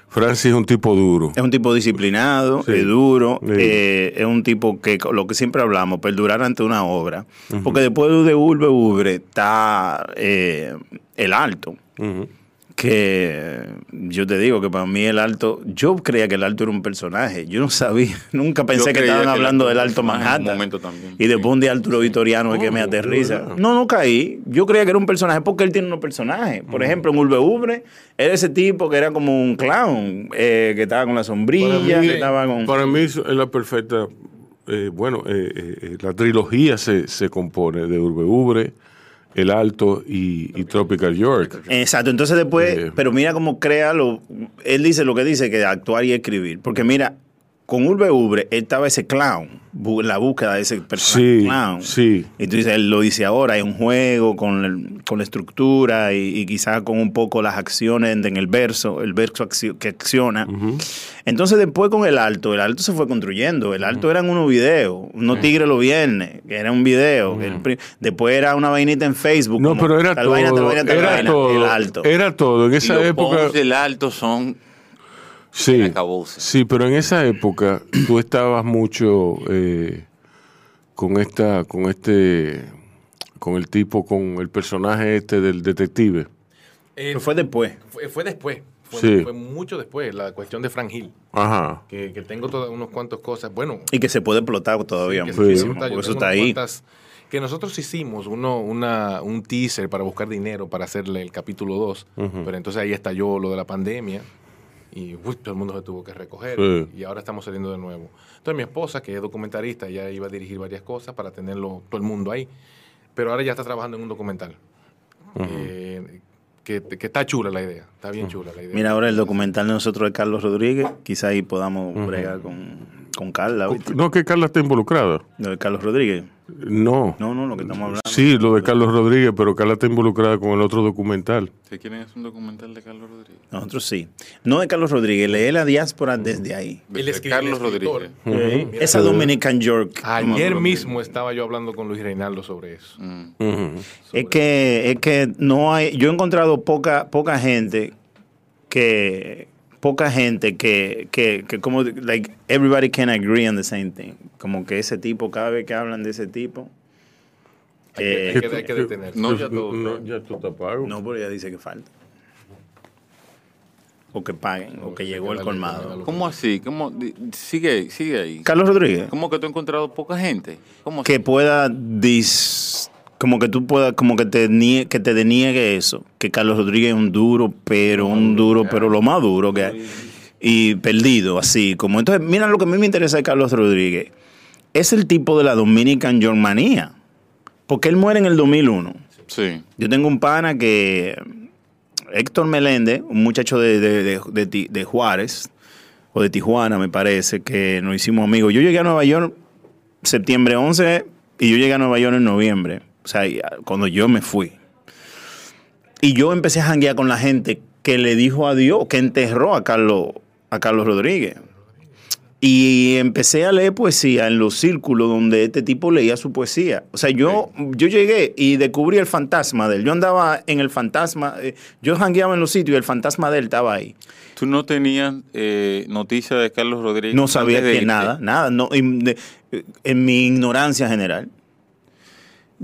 Francis es un tipo duro. Es un tipo disciplinado, Sí. es duro, Sí. eh, es un tipo que, lo que siempre hablamos, perdurar ante una obra. Porque después de Urbe Ubre está eh, el alto. Ujú. Que yo te digo que para mí el alto, yo creía que el alto era un personaje. Yo no sabía, nunca pensé que estaban que hablando Alto del alto un Manhattan. momento también. Y después un día Arturo Vitoriano es que me aterriza. ¿verdad? No, no caí. Yo creía que era un personaje porque él tiene unos personajes. Por ejemplo, en Urbe Ubre era ese tipo que era como un clown, eh, que estaba con la sombrilla, mí- que estaba con. Para mí es la perfecta. eh, bueno, eh, eh, eh, la trilogía se, se compone de Urbe Ubre, El Alto y, y Tropical York. Exacto, entonces después, Eh. pero mira cómo crea lo, él dice lo que dice, que actuar y escribir, porque mira, con Urbe Ubre, él estaba ese clown, la búsqueda de ese personaje Sí, clown. sí. Y tú dices, él lo dice ahora, hay un juego con, el- con la estructura y, y quizás con un poco las acciones en el verso, el verso accio- que acciona. Entonces después con el alto, el alto se fue construyendo. El alto eran unos videos, unos tigres los viernes, que era un video. el después era una vainita en Facebook. No, como pero era tal todo. vaina, tal vaina, tal era vaina, todo. El alto. Era todo. En Y esa los época. posts del alto son Sí, sí, pero en esa época tú estabas mucho eh, con esta, con este, con el tipo, con el personaje este del detective. Pero fue después. Fue, fue después. Fue, Sí. fue mucho después, la cuestión de Frank Hill. Ajá. Que, que tengo todas unos cuantos cosas. Bueno, Y que se puede explotar todavía que sí, porque eso está ahí. cuantas- que nosotros hicimos uno, una, un teaser para buscar dinero para hacerle el capítulo 2, pero entonces ahí estalló lo de la pandemia y uy, todo el mundo se tuvo que recoger Sí. y ahora estamos saliendo de nuevo. Entonces mi esposa, que es documentarista, ya iba a dirigir varias cosas para tenerlo todo el mundo ahí. pero ahora ya está trabajando en un documental. Eh, que, que está chula la idea, está bien chula la idea. Mira, ahora el documental de nosotros de Carlos Rodríguez, quizá ahí podamos bregar con, con Carla. ¿viste? No que Carla está involucrada. Lo de Carlos Rodríguez. No. No, no, lo que estamos hablando. Sí, lo de Carlos Rodríguez, pero Carla está involucrada con el otro documental. ¿Se quieren hacer un documental de Carlos Rodríguez? Nosotros sí. No de Carlos Rodríguez, lee la diáspora desde ahí. Carlos. Rodríguez. Mira, Esa Dominican York. Ayer mismo estaba yo hablando con Luis Reinaldo sobre eso. Mm. Es que, es que no hay, yo he encontrado poca, poca gente que, poca gente que, que, que como, like, everybody can agree on the same thing. Como que ese tipo, cada vez que hablan de ese tipo, eh, Hay que, hay que detenerse. No, ya todo. No, ya tú estás pago. no, pero ella dice que falta. O que paguen, o que llegó el colmado. ¿Cómo así? ¿Cómo? Sigue, sigue ahí. Carlos Rodríguez, ¿Cómo que tú has encontrado poca gente? ¿Cómo que así? pueda dis, como que tú puedas, como que te nie- que te deniegue eso, que Carlos Rodríguez es un duro, pero un duro, pero lo más duro que hay. Y perdido, así como. Entonces, mira lo que a mí me interesa de Carlos Rodríguez. Es el tipo de la Dominican York manía. Porque él muere en el 2001. Sí. Yo tengo un pana que, Héctor Meléndez, un muchacho de, de- de- de Juárez, o de Tijuana, me parece, que nos hicimos amigos. Yo llegué a Nueva York septiembre 11 y yo llegué a Nueva York en noviembre, o sea, ya- cuando yo me fui. Y yo empecé a janguear con la gente que le dijo adiós, que enterró a Carlos, a Carlos Rodríguez. Y empecé a leer poesía en los círculos donde este tipo leía su poesía. O sea, yo, yo llegué y descubrí el fantasma de él. Yo andaba en el fantasma, eh, yo jangueaba en los sitios y el fantasma de él estaba ahí. ¿Tú no tenías eh, noticia de Carlos Rodríguez? No sabía que irte? nada, nada. No, de- en mi ignorancia general,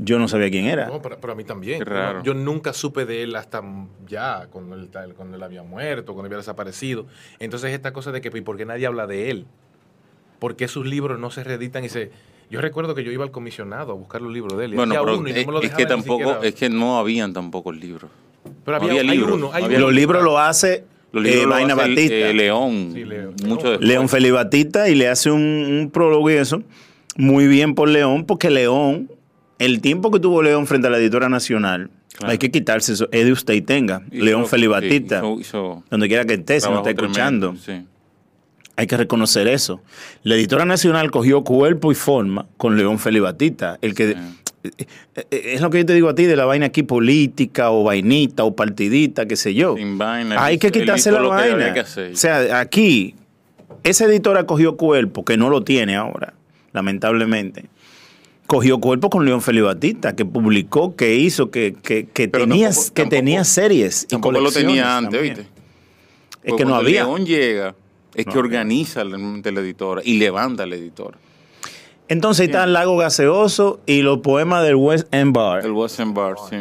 yo no sabía quién era. No, pero, pero a mí también. Qué raro. Yo, yo nunca supe de él hasta ya, cuando él, cuando él había muerto, cuando había desaparecido. Entonces, esta cosa de que, ¿y por qué nadie habla de él? ¿Por qué sus libros no se reeditan y se.? Yo recuerdo que yo iba al comisionado a buscar los libros de él. Bueno, había pero uno y no es, me lo es que tampoco, siquiera- es que no habían tampoco libros. Pero no había, había hay libros, uno, hay no había uno. Los libros lo hace Los eh, libros lo Vaina hace el- Batista. eh, León, Sí, León. mucho León. Felipe Batista y le hace un, un prólogo y eso. Muy bien por León, porque León, el tiempo que tuvo León frente a la editora nacional, Claro. hay que quitarse eso. Es de usted y tenga. Hizo- León Felipe sí, Batista. hizo- hizo donde quiera que esté, si no está escuchando. sí. Hay que reconocer eso. La editora nacional cogió cuerpo y forma con León Felipe Batista. El que, eh, Es lo que yo te digo a ti de la vaina aquí política o vainita o partidita, qué sé yo. Sin vaina, Hay que quitarse la vaina. O sea, aquí, esa editora cogió cuerpo, que no lo tiene ahora, lamentablemente. Cogió cuerpo con León Felipe Batista, que publicó, que hizo, que, que, que tenía, tampoco- que tenía series. y Tampoco lo colecciones tenía antes, también. ¿oíste? Es Porque que no había. León llega, es No que había. organiza la editora y levanta la editora. Entonces ahí está el Lago Gaseoso y los poemas del West End Bar. El Watson Bar, sí.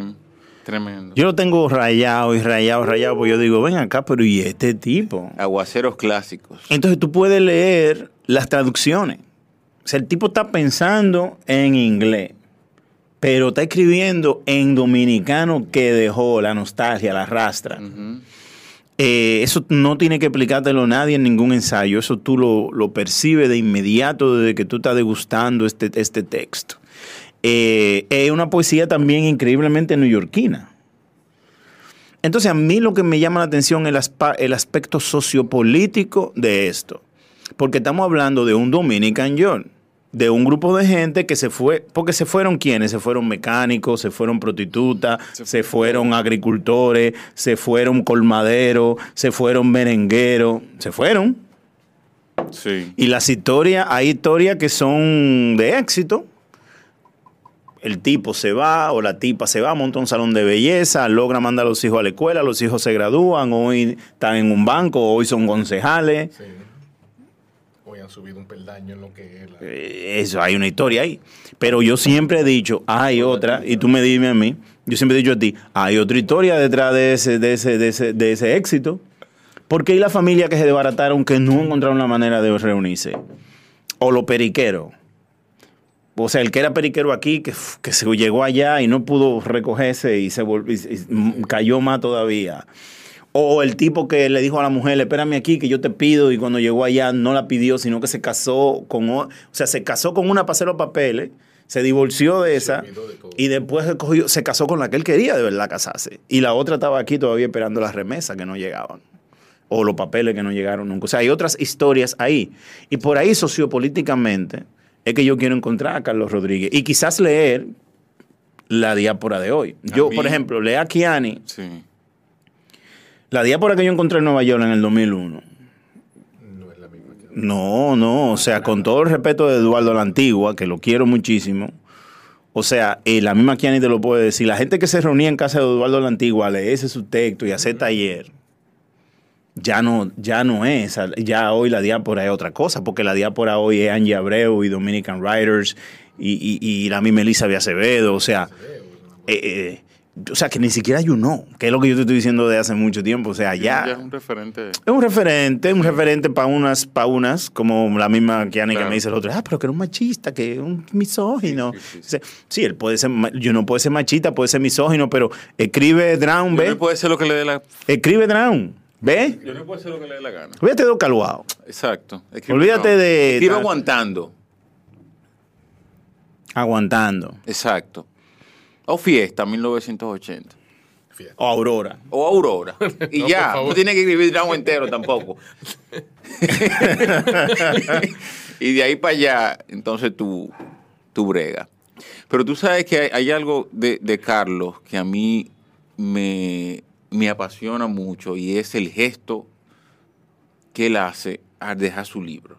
Tremendo. Yo lo tengo rayado y rayado, rayado, porque yo digo, ven acá, pero ¿y este tipo? Aguaceros clásicos. Entonces tú puedes leer las traducciones. O sea, el tipo está pensando en inglés, pero está escribiendo en dominicano que dejó la nostalgia, la rastra. Ujú. Eh, eso no tiene que explicártelo nadie en ningún ensayo. Eso tú lo, lo percibes de inmediato desde que tú estás degustando este, este texto. Eh, es una poesía también increíblemente neoyorquina. Entonces, a mí lo que me llama la atención es el, el aspecto sociopolítico de esto. Porque estamos hablando de un Dominican York, de un grupo de gente que se fue, porque se fueron quienes, se fueron mecánicos, se fueron prostitutas, se, fueron agricultores, se fueron colmaderos, se fueron merengueros, se fueron. Sí. Y las historias, hay historias que son de éxito. El tipo se va o la tipa se va, monta un salón de belleza, logra mandar a los hijos a la escuela, los hijos se gradúan, hoy están en un banco, hoy son concejales. Sí. Subido un peldaño en lo que es la- Eh, Eso, hay una historia ahí. Pero yo siempre he dicho, hay otra, y tú me dime a mí, yo siempre he dicho a ti, hay otra historia detrás de ese, de ese, de ese, de ese éxito. Porque hay la familia que se desbarataron que no encontraron la manera de reunirse. O los periqueros. O sea, el que era periquero aquí, que, que se llegó allá y no pudo recogerse y se volvió, y- y m- cayó más todavía. O el tipo que le dijo a la mujer, espérame aquí que yo te pido y cuando llegó allá no la pidió, sino que se casó con, o sea, se casó con una para hacer los papeles, Se divorció de esa de y después se, cogió- se casó con la que él quería de verdad casarse. Y la otra estaba aquí todavía esperando las remesas que no llegaban. O los papeles que no llegaron nunca. O sea, hay otras historias ahí. Y por ahí, sociopolíticamente, es que yo quiero encontrar a Carlos Rodríguez. Y quizás leer la diáspora de hoy. Yo, mí- por ejemplo, lea a Kiani. Sí. La diáspora que yo encontré en Nueva York en el 2001. No es la misma. No, no, o sea, con todo el respeto de Eduardo la Antigua, que lo quiero muchísimo, o sea, eh, la misma Kiani te lo puede decir, la gente que se reunía en casa de Eduardo la Antigua a leerse su texto y hacer taller, ya no, ya no es, ya hoy la diáspora es otra cosa, porque la diáspora hoy es Angie Abreu y Dominican Writers y, y- y la misma Elisa Acevedo, o sea, eh, eh, o sea, que ni siquiera know, que es lo que yo te estoy diciendo de hace mucho tiempo, o sea, Ya ya... es un referente. Es un referente, un referente para unas, para unas, como la misma Kiani que Claro. me dice el otro, ah, pero que era un machista, que era un misógino. Sí, sí, sí. Dice, Sí, él puede ser, yo no puede ser machista, puede ser misógino, pero escribe Drown, Yo ¿ve? no puede ser lo que le dé la. Escribe Drown, ¿ve? Yo no puedo hacer lo que le dé la gana. Olvídate de Calvao. Exacto. Escribe Olvídate no. de- Escribe aguantando. Aguantando. Exacto. O Fiesta, 1980. O Aurora. O Aurora. Y No, ya, no tiene que escribir drama entero tampoco. y de ahí para allá, entonces tú, tú brega. Pero tú sabes que hay, hay algo de, de Carlos que a mí me, me apasiona mucho y es el gesto que él hace al dejar su libro.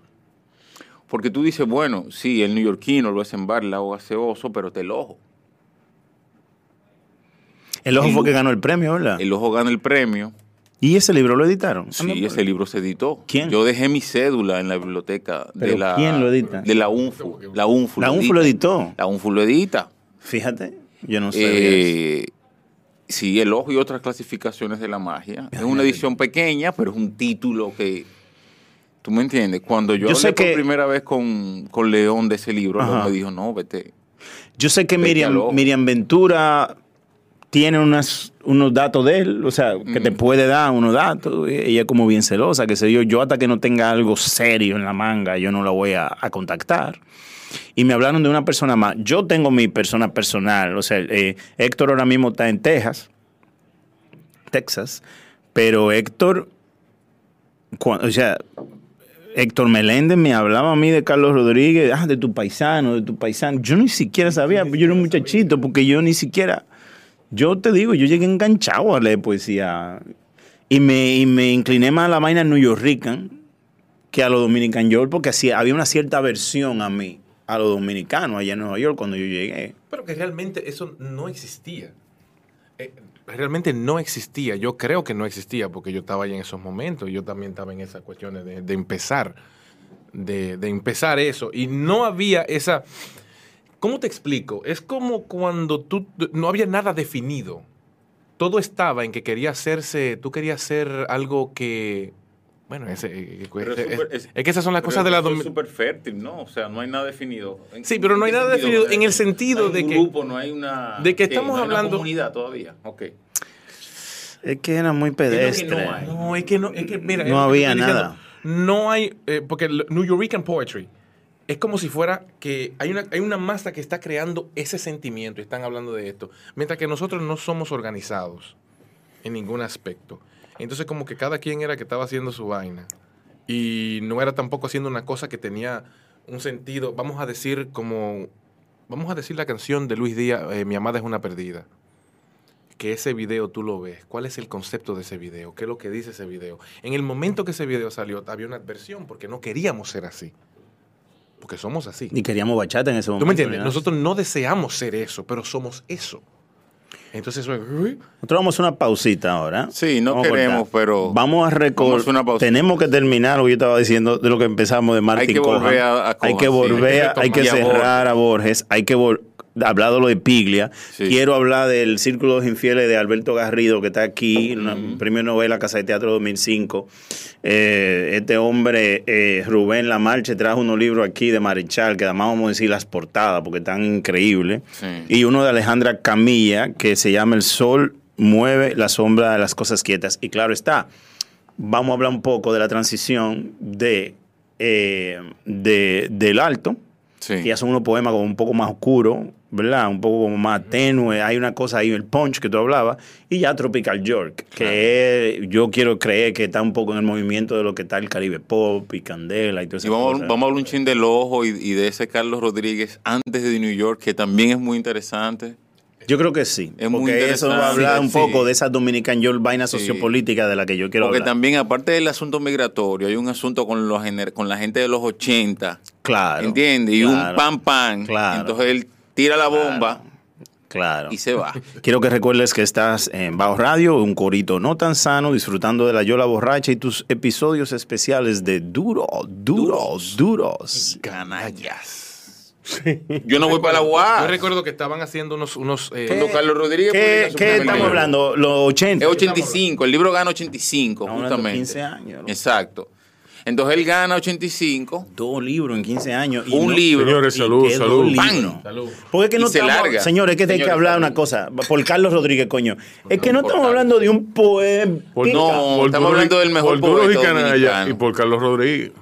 Porque tú dices, bueno, sí, el neoyorquino lo hace en bar, la hace oso, pero te el ojo. El ojo El- fue que ganó el premio, ¿verdad? El ojo gana el premio. y ese libro lo editaron. Sí, ese libro se editó. ¿Quién? Yo dejé mi cédula en la biblioteca de ¿Pero la. quién lo edita? De la UNFU. La UNFU. La UNFU lo editó. La UNFU lo edita. Fíjate, yo no eso. Eh, sí, El Ojo y otras clasificaciones de la magia. Es una edición pequeña, pero es un título que. ¿Tú me entiendes? Cuando yo, Yo sé hablé por que- primera vez con, con León de ese libro, León me dijo, no, vete. Yo sé que Vete. Miriam Ventura tiene unas, unos datos de él, o sea, que te puede dar unos datos. Ella es como bien celosa, que sé yo. Yo hasta que no tenga algo serio en la manga, yo no la voy a, a contactar. Y me hablaron de una persona más. Yo tengo mi persona personal, o sea, eh, Héctor ahora mismo está en Texas, Texas, pero Héctor, cua- o sea, Héctor Meléndez me hablaba a mí de Carlos Rodríguez, ah, de tu paisano, de tu paisano. Yo ni siquiera sabía, yo era un muchachito, porque yo ni siquiera, yo te digo, yo llegué enganchado a leer poesía y me, incliné más a la vaina New Yorkican que a lo Dominican York, porque había una cierta aversión a mí, a lo dominicano allá en Nueva York cuando yo llegué. Pero que realmente eso no existía. Eh, realmente no existía. Yo creo que no existía porque yo estaba ahí en esos momentos. Yo también estaba en esas cuestiones de, empezar. De empezar eso. Y no había esa... ¿Cómo te explico? Es como cuando tú... No había nada definido. Todo estaba en que quería hacerse... Tú querías hacer algo que... Bueno, ese, eh, Pero es, es súper- es- es que esas son las cosas de la... es súper fértil, ¿no? O sea, no hay nada definido. ¿En- Sí, pero no hay nada sentido? definido en el sentido No hay de un que- grupo, no hay una... de que estamos No hay una hablando- comunidad todavía. Ok. Es que era muy que no pedestre. hay? No, es que no, es que mira, No es que había estoy diciendo. nada. No hay, eh, porque New Yorican Poetry es como si fuera que hay una, hay una masa que está creando ese sentimiento y están hablando de esto, mientras que nosotros no somos organizados en ningún aspecto. Entonces como que cada quien era que estaba haciendo su vaina y no era tampoco haciendo una cosa que tenía un sentido, vamos a decir como, vamos a decir la canción de Luis Díaz, eh, Mi amada es una perdida que ese video tú lo ves, cuál es el concepto de ese video, qué es lo que dice ese video. En el momento que ese video salió, había una adversión porque no queríamos ser así. Porque somos así. Y queríamos bachata en ese momento. ¿Tú me entiendes? Nosotros no deseamos ser eso, pero somos eso. Entonces Nosotros vamos a una pausita ahora. Sí, no Vamos queremos, pero Vamos a recordar. hacer. Tenemos que terminar lo que yo estaba diciendo de lo que empezamos de Martin que Cohan. volver a- a Hay que sí. volver, Hay que hay que cerrar a Borges. Hay que vol- hablar de lo de Piglia. Sí. Quiero hablar del Círculo de los Infieles de Alberto Garrido, que está aquí, una primera novela, Casa de Teatro 2005. Eh, este hombre, eh, Rubén Lamarche, trajo unos libros aquí de Marichal, que además vamos a decir las portadas, porque están increíbles. Sí. Y uno de Alejandra Camilla, que se llama El Sol mueve la sombra de las cosas quietas. Y claro está, vamos a hablar un poco de la transición de, eh, de- del alto Sí. que ya son unos poemas como un poco más oscuros, ¿verdad? Un poco como más tenue, hay una cosa ahí, el punch que tú hablabas, y ya Tropical York, que es- yo quiero creer que está un poco en el movimiento de lo que está el Caribe Pop y Candela y todo Y eso. vamos, vamos a hablar un chin del ojo y, y de ese Carlos Rodríguez antes de New York, que también es muy interesante. Yo creo que sí, Es muy porque eso va a hablar un sí. poco de esa Dominican York vaina Sí. sociopolítica de la que yo quiero Porque hablar. también, aparte del asunto migratorio, hay un asunto con, los con la gente de los 80, Claro. ¿entiendes? Y claro, un pan pan. Claro. Entonces él tira la bomba Claro. y se va. Quiero que recuerdes que estás en Bajo Radio, un corito no tan sano, disfrutando de la Yola Borracha y tus episodios especiales de Duro, Duros, Duros. Canallas. Yo no voy para la UA. Yo recuerdo que estaban haciendo unos... unos eh, Carlos Rodríguez ¿Qué, estamos hablando? ¿Los 80? Es 85, el libro gana 85, Estamos hablando de justamente. 15 años, ¿no? Exacto. Entonces él gana 85, Dos libros en 15 años. y un no- libro. Señores, y salud, salud. ¡Pam! Salud. Porque es que Y no se estamos, larga. señores, es que hay que hablar salud. una cosa. Por Carlos Rodríguez, coño. Es que no estamos Carlos. hablando de un poema. Por- No, estamos y- hablando del mejor por y poeta Canalla dominicano. y por Carlos Rodríguez.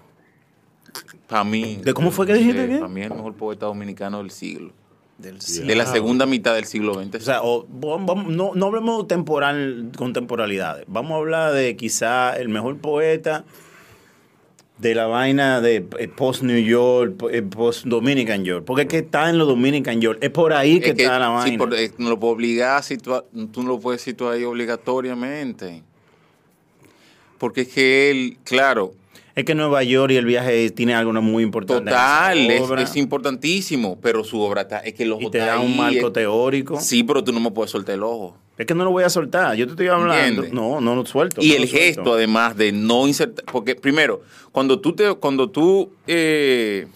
Para mí. ¿De cómo fue que dijiste que? Para mí es el mejor poeta dominicano del siglo. Del De la segunda mitad del siglo XX. O sea, o- vamos- no, no hablemos temporal con temporalidades. Vamos a hablar de quizá el mejor poeta de la vaina de eh, post New York, eh, post Dominican York. Porque es que está en los Dominican York. Es por ahí que, Es que, está la sí, vaina. por- eh, no lo tú no lo puedes situar ahí obligatoriamente. Porque es que él, claro, Es que Nueva York y el viaje tiene algo muy importante. total, es, importantísimo, pero su obra está, es que el ojo y te está da un marco es- teórico. Sí, pero tú no me puedes soltar el ojo. Es que no lo voy a soltar. Yo te estoy hablando. ¿Entiendes? No, no lo suelto. Y no el suelto. gesto, además, de no insertar. Porque, primero, cuando tú te, cuando tú eh,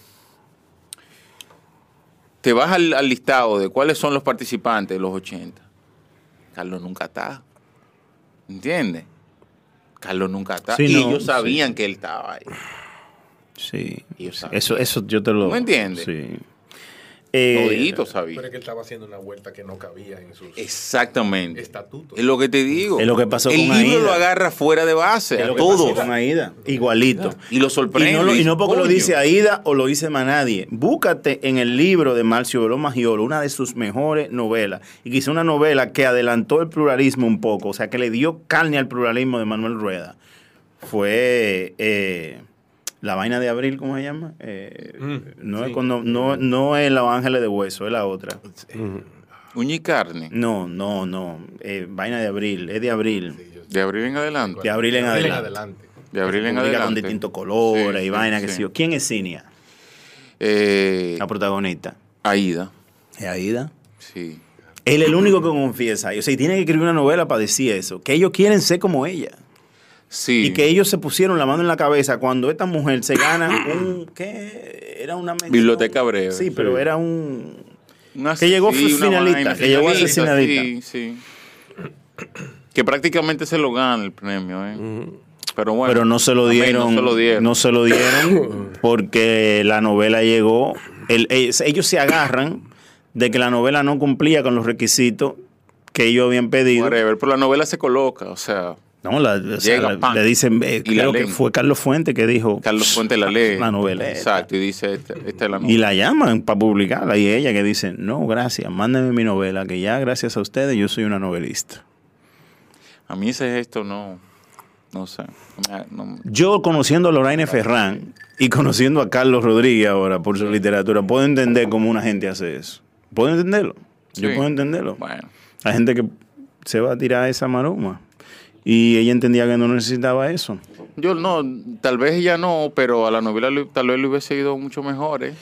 te vas al, al listado de cuáles son los participantes de los 80, Carlos nunca está. ¿Entiendes? Carlos nunca está. Sí, y no, ellos sí. sabían que él estaba ahí. Sí. Ellos sabían. Eso, eso yo te lo. ¿Tú me entiendes? Sí. Eh, Todito Pero es que él estaba haciendo una vuelta que no cabía en sus Exactamente. estatutos. Es lo que te digo. Es lo que pasó el con libro Aida. lo agarra fuera de base, es a lo que todos. pasó con Aida. Igualito. Y lo Y sorprende. no, lo- y no porque lo "Coño". dice Aida o lo dice más nadie. Búscate en el libro de Marcio Beló Magiolo, una de sus mejores novelas. Y quizá una novela que adelantó el pluralismo un poco, o sea, que le dio carne al pluralismo de Manuel Rueda. Fue eh, La vaina de abril, ¿cómo se llama? Eh, Mm, no, sí. es cuando, no, no es Los Ángeles de Hueso, es la otra. Uña y carne. No, no, no. eh, vaina de abril, es de abril. De abril en adelante. De abril en adelante. adelante. De abril en Publica con adelante. distintos colores Sí, y sí, vaina que sí. sí. ¿Quién es Cinia? Eh, La protagonista. Aida. ¿Es Aida? Sí. Él es el único que confiesa. O sea, y tiene que escribir una novela para decir eso. Que ellos quieren ser como ella. Sí. Y que ellos se pusieron la mano en la cabeza cuando esta mujer se gana un... ¿Qué? Era una mención. Biblioteca breve. Sí, pero era un... Una- que llegó sí, finalista, que llegó a ser finalista, finalista. Sí, sí. Que prácticamente se lo gana el premio, ¿eh? Pero bueno. pero no se lo dieron. No se lo dieron. no se lo dieron porque la novela llegó. el- ellos, ellos se agarran de que la novela no cumplía con los requisitos que ellos habían pedido. Whatever, pero la novela se coloca, o sea, No, la- o sea, Llega, la- pan, le dicen, eh, y creo que fue Carlos Fuente que dijo. Carlos Fuente la lee. La novela. Exacto, y dice, esta, esta es la Y novela. la llaman para publicarla. Y ella que dice, no, gracias, mándenme mi novela, que ya gracias a ustedes yo soy una novelista. A mí ese gesto no, no sé. no me- no- Yo conociendo a Lorraine Ferrán y conociendo a Carlos Rodríguez ahora por su literatura, puedo entender cómo una gente hace eso. Puedo entenderlo. Yo Sí. puedo entenderlo. bueno, Hay gente que se va a tirar esa maroma. Y ella entendía que no necesitaba eso. yo no, tal vez ella no, pero a la novela tal vez le hubiese ido mucho mejor, ¿eh?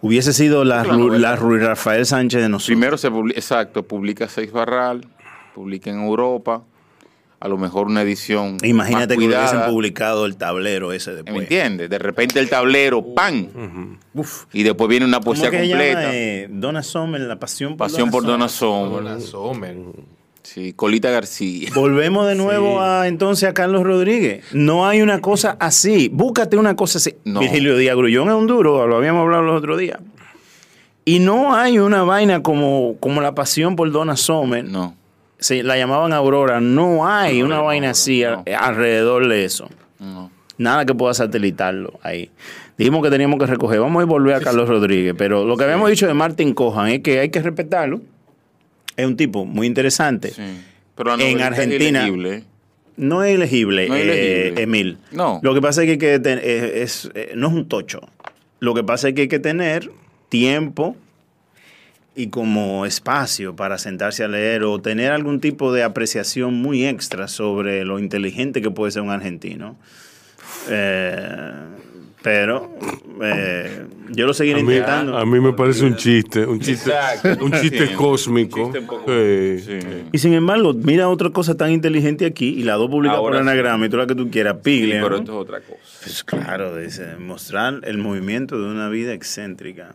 Hubiese sido la, La Ru- la Ruiz Rafael Sánchez de nosotros. Primero se publica, exacto, publica Seis Barral, publica en Europa, a lo mejor una edición Imagínate más que cuidada, hubiesen publicado el tablero ese ¿Me después. entiendes? De repente el tablero, ¡pam! Uf. Y después viene una ¿Cómo poesía que se completa. llama? Eh, Donna Sommer, La Pasión por Pasión por Donna. Sommer. Donna Sommer. Sí, Colita García. Volvemos de nuevo a entonces a Carlos Rodríguez. No hay una cosa así. Búscate una cosa así. No. Virgilio Díaz Grullón es un duro, lo habíamos hablado los otros días. Y no hay una vaina como, como la pasión por Donna Sommer. No. Se la llamaban Aurora. No hay No, una no, vaina así a- alrededor de eso. No. Nada que pueda satelitarlo ahí. Dijimos que teníamos que recoger. Vamos a volver a Carlos Rodríguez. Pero lo que habíamos dicho de Martin Cohan es que hay que respetarlo. Es un tipo muy interesante. Sí. Pero En es Argentina- ilegible. No es elegible, No es eh, elegible. Emil. No. Lo que pasa es que, hay que ten- eh, es, eh, no es un tocho. Lo que pasa es que hay que tener tiempo y como espacio para sentarse a leer o tener algún tipo de apreciación muy extra sobre lo inteligente que puede ser un argentino. Eh, pero eh, yo lo seguiré A mí, intentando. a mí me parece un chiste, un chiste, Exacto. un chiste Sí. cósmico. Un chiste un poco- Sí. Sí. Y sin embargo, mira otra cosa tan inteligente aquí y la dos publicadas por anagrama y toda la que tú quieras, Sí, Piglia. pero ¿no? esto es otra cosa. Pues claro, dice, mostrar el movimiento de una vida excéntrica.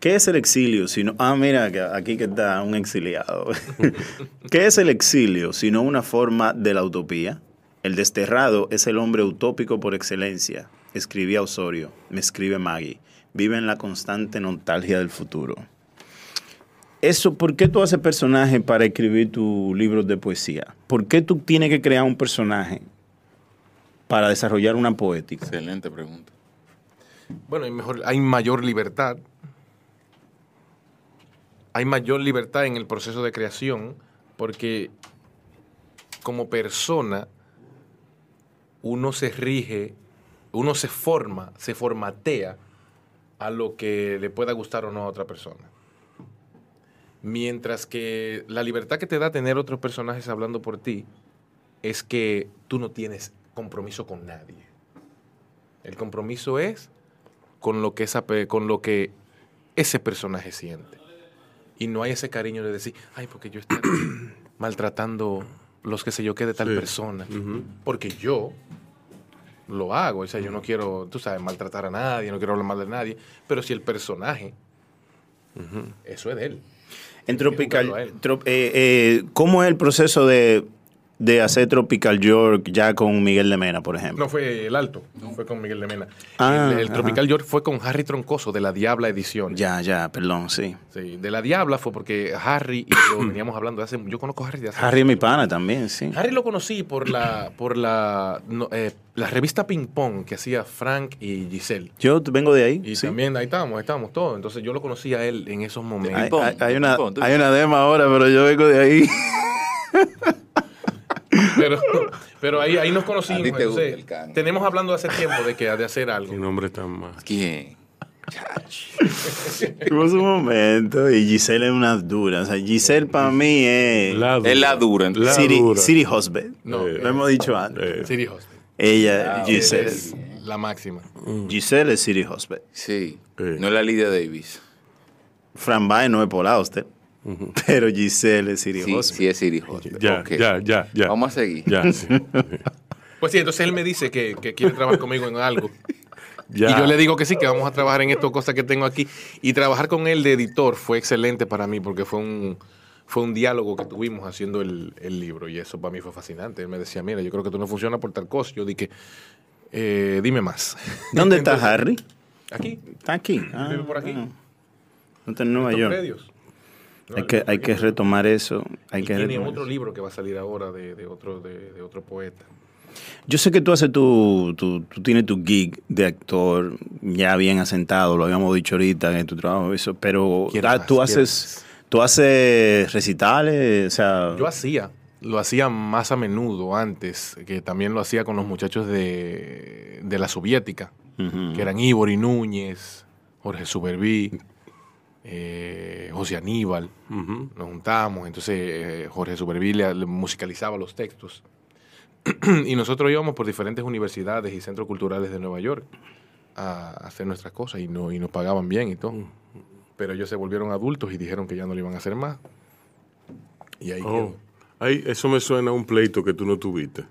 ¿Qué es el exilio? Sino, ah, mira, que aquí que está un exiliado. ¿Qué es el exilio? Sino una forma de la utopía. El desterrado es el hombre utópico por excelencia. Escribía Osorio, me escribe Maggie. Vive en la constante nostalgia del futuro. Eso, ¿por qué tú haces personajes para escribir tus libros de poesía? ¿Por qué tú tienes que crear un personaje para desarrollar una poética? Excelente pregunta. Bueno, hay, mejor, hay mayor libertad. Hay mayor libertad en el proceso de creación porque como persona uno se rige, uno se forma, se formatea a lo que le pueda gustar o no a otra persona. Mientras que la libertad que te da tener otros personajes hablando por ti es que tú no tienes compromiso con nadie. El compromiso es con lo que, esa, con lo que ese personaje siente. Y no hay ese cariño de decir, ay, porque yo estoy maltratando los que sé yo qué de tal Sí. persona. Porque yo lo hago. O sea, yo no quiero, tú sabes, maltratar a nadie, no quiero hablar mal de nadie. Pero si el personaje, eso es de él. En Tropical. Trop- eh, eh, ¿cómo es el proceso de, de hacer Tropical York ya con Miguel de Mena, por ejemplo? No fue el alto, fue con Miguel de Mena. Ah, el. Tropical York fue con Harry Troncoso de la Diabla Edición. Ya, ya, perdón, sí. Sí, de la Diabla fue porque Harry y yo veníamos hablando de hace. Yo conozco a Harry de hace. Harry es mi pana también, sí. Harry lo conocí por la por la no, eh, la revista Ping Pong que hacía Frank y Giselle. Yo vengo de ahí. Y sí. también ahí estábamos, ahí estábamos todos. Entonces yo lo conocí a él en esos momentos. Hay, hay- hay una, hay una dema ahora, pero yo vengo de ahí. Pero, pero ahí, ahí nos conocimos. entonces, el can. tenemos hablando hace tiempo de que de hacer algo. Qué nombre tan más. ¿Quién? Tuvo su momento y Giselle es una dura. O sea, Giselle para mí es La Es la dura, La. City, dura. City Husband. No, Eh, Lo hemos dicho antes. Eh, City Host. Ella, Ah, Giselle. Es la máxima. Giselle es City Husband. Sí. Sí. No es la Lidia Davis. Fran Baez no es por Pero Giselle es City Sí, sí es City Hospital. ya, ya, ya, ya. Vamos a seguir. Ya, sí. Pues sí, entonces él me dice que, que quiere trabajar conmigo en algo. Ya. Y yo le digo que sí, que vamos a trabajar en esto, cosas que tengo aquí. Y trabajar con él de editor fue excelente para mí porque fue un, fue un diálogo que tuvimos haciendo el, el libro y eso para mí fue fascinante. Él me decía, mira, yo creo que tú no funciona por tal cosa. Yo dije, eh, dime más. ¿Dónde está Harry? Aquí, Está aquí. Ah, vive por aquí. ah. No está en Nueva York. predios. Hay que, hay que retomar eso. Hay Y que tiene otro eso. libro que va a salir ahora de, de otro, de, de otro poeta. Yo sé que tú haces tu, tu- tú tienes tu gig de actor ya bien asentado, lo habíamos dicho ahorita en tu trabajo, eso, pero ah, tú haces, tú haces recitales, o sea, Yo hacía, lo hacía más a menudo antes, que también lo hacía con los muchachos de, de la soviética, Ujú. que eran Ibori Núñez, Jorge Superví, eh, José Aníbal. Nos juntábamos, entonces eh, Jorge le musicalizaba los textos. y nosotros íbamos por diferentes universidades y centros culturales de Nueva York a hacer nuestras cosas y, no, y nos pagaban bien y todo. Pero ellos se volvieron adultos y dijeron que ya no lo iban a hacer más. Y ahí Oh. quedó. Ay, eso me suena a un pleito que tú no tuviste.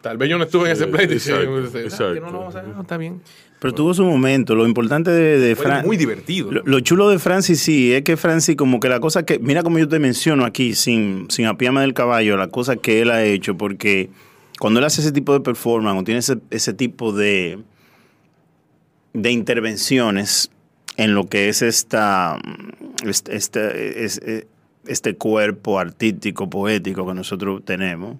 Tal vez yo no estuve en ese pleito. exacto, "Ah, que no, no, o sea, no, está bien. pero tuvo su momento. Lo importante de, de Fue Fran- muy divertido. Lo, lo chulo de Francis sí es que Francis como que la cosa que, mira como yo te menciono aquí sin, sin apiarme del caballo, la cosa que él ha hecho, porque cuando él hace ese tipo de performance o tiene ese, ese tipo de, de intervenciones en lo que es esta, este, este, es- este cuerpo artístico, poético que nosotros tenemos,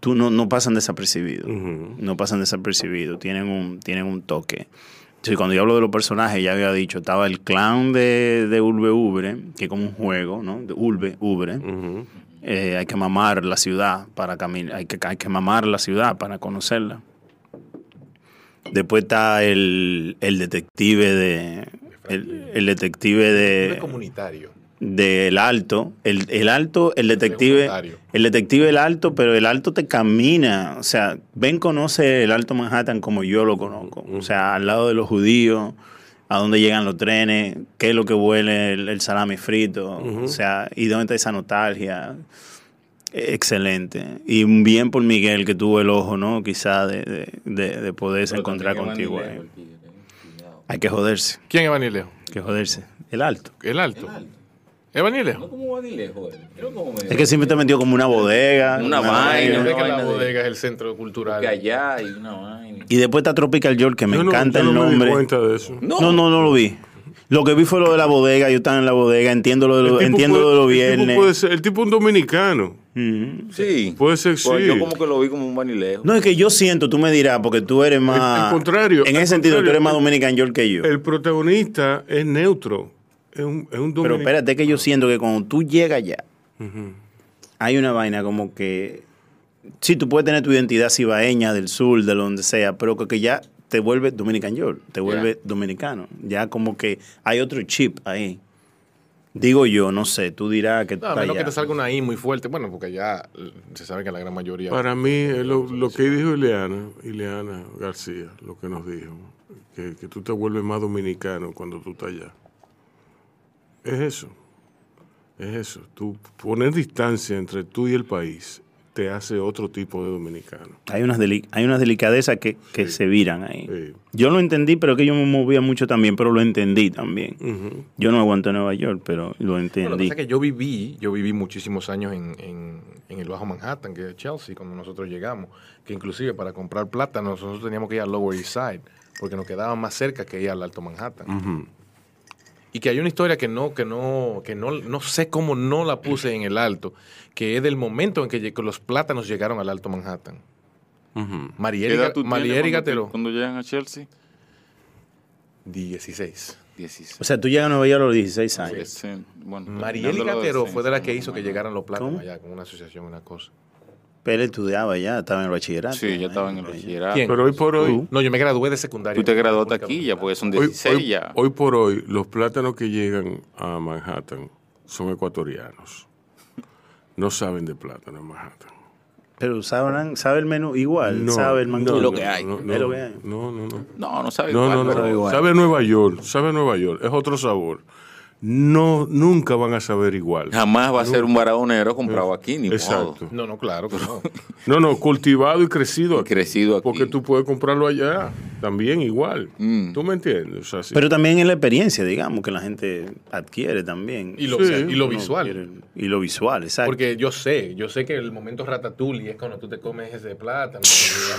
tú no, no pasan desapercibidos. No pasan desapercibidos. Tienen un, tienen un toque. Sí, cuando yo hablo de los personajes, ya había dicho, estaba el clown de, de Urbe Ubre, que es como un juego, ¿no? De Urbe Ubre. Eh, hay que mamar la ciudad para caminar, hay que, hay que mamar la ciudad para conocerla. Después está el, el detective de. El, el detective de comunitario. Del alto, el, el alto, el detective, el detective el alto, pero el alto te camina, o sea, Ben conoce el alto Manhattan como yo lo conozco, o sea, al lado de los judíos, a dónde llegan los trenes, qué es lo que huele el, el salami frito, o sea, y dónde está esa nostalgia. Excelente. Y bien por Miguel que tuvo el ojo, ¿no? Quizá de, de, de- de poderse Pero encontrar contigo. Ahí. eh. Hay que joderse, ¿Quién es Vanileo? hay que joderse. El alto. El alto. El alto. ¿Es Vanileo? No como Vanileo, él. Creo como medio- Es que siempre te metió como una bodega. Una vaina, Yo que la vaina de- bodega es el centro cultural. Que allá hay una vaina. Y después está Tropical York, que me Yo no- encanta yo el no me di nombre. cuenta de eso. No, no, no lo vi. Lo que vi fue lo de la bodega. Yo estaba en la bodega, entiendo lo de, El lo, tipo entiendo puede- lo de los el tipo viernes. puede ser- el tipo es un dominicano. Ujú. Sí. Puede ser, Pues sí. yo como que lo vi como un Vanileo. No, es que yo siento, tú me dirás, porque tú eres más. al contrario, En al ese sentido, tú contrario, eres más Dominican York que yo. El protagonista es neutro. Es un, es un Pero espérate, que yo siento que cuando tú llegas allá, hay una vaina como que. Sí, tú puedes tener tu identidad cibaeña del sur, de donde sea, pero que, que ya te vuelve Dominican York, te vuelve dominicano. Ya como que hay otro chip ahí. Digo yo, no sé, tú dirás que tú No, a menos que allá. te salga una I muy fuerte. Bueno, porque ya se sabe que la gran mayoría. Para mí, eh, lo, lo que dijo Ileana, Ileana García, lo que nos dijo, que, que tú te vuelves más dominicano cuando tú estás allá. Es eso. Es eso. Tú poner distancia entre tú y el país te hace otro tipo de dominicano. Hay unas, deli- hay unas delicadezas que, que se viran ahí. Sí. Yo lo entendí, pero que yo me movía mucho también, pero lo entendí también. Yo no aguanto Nueva York, pero lo Bueno, lo que entendí. pasa es que yo viví, yo viví muchísimos años en, en- en el Bajo Manhattan, que es Chelsea, cuando nosotros llegamos, que inclusive para comprar plata nosotros teníamos que ir al Lower East Side, porque nos quedaba más cerca que ir al Alto Manhattan. Y que hay una historia que no, que no, que no, no sé cómo no la puse en el alto, que es del momento en que los plátanos llegaron al Alto Manhattan. ¿Qué edad tú Marieli tienes cuando, te- cuando llegan a Chelsea? 16. 16. O sea, tú llegas a Nueva York a los 16 años. Pues, eh, bueno, de Gatero fue de la que hizo que llegaran los plátanos ¿Cómo? allá, con una asociación, una cosa. Pero él estudiaba ya, estaba en el bachillerato. Sí, ya estaba en el bachillerato. ¿Quién? Pero hoy por hoy, Tú. No, yo me gradué de secundaria. Tú te graduaste aquí ya, porque son hoy, 16 hoy- ya. hoy por hoy, los plátanos que llegan a Manhattan son ecuatorianos. No saben de plátano en Manhattan. Pero sabrán, sabe el menú igual, No, sabe el mango. Es lo que hay. No, Es no, lo que hay. no, no, no. No, no sabe No, igual, no, no. pero- sabe igual. Sabe a Nueva York, sabe Nueva York, es otro sabor. No, nunca van a saber igual. Jamás va a ser un baraonero comprado aquí, ni modo. Exacto. No, no, claro que no. No, no, cultivado y crecido Y aquí. crecido aquí. Porque tú puedes comprarlo allá, también igual. Mm. ¿Tú me entiendes? O sea, sí. Pero también es la experiencia, digamos, que la gente adquiere también. Y lo, Sí. y lo Uno visual. Y lo visual, exacto. Porque yo sé, yo sé que el momento ratatouille es cuando tú te comes ese plátano,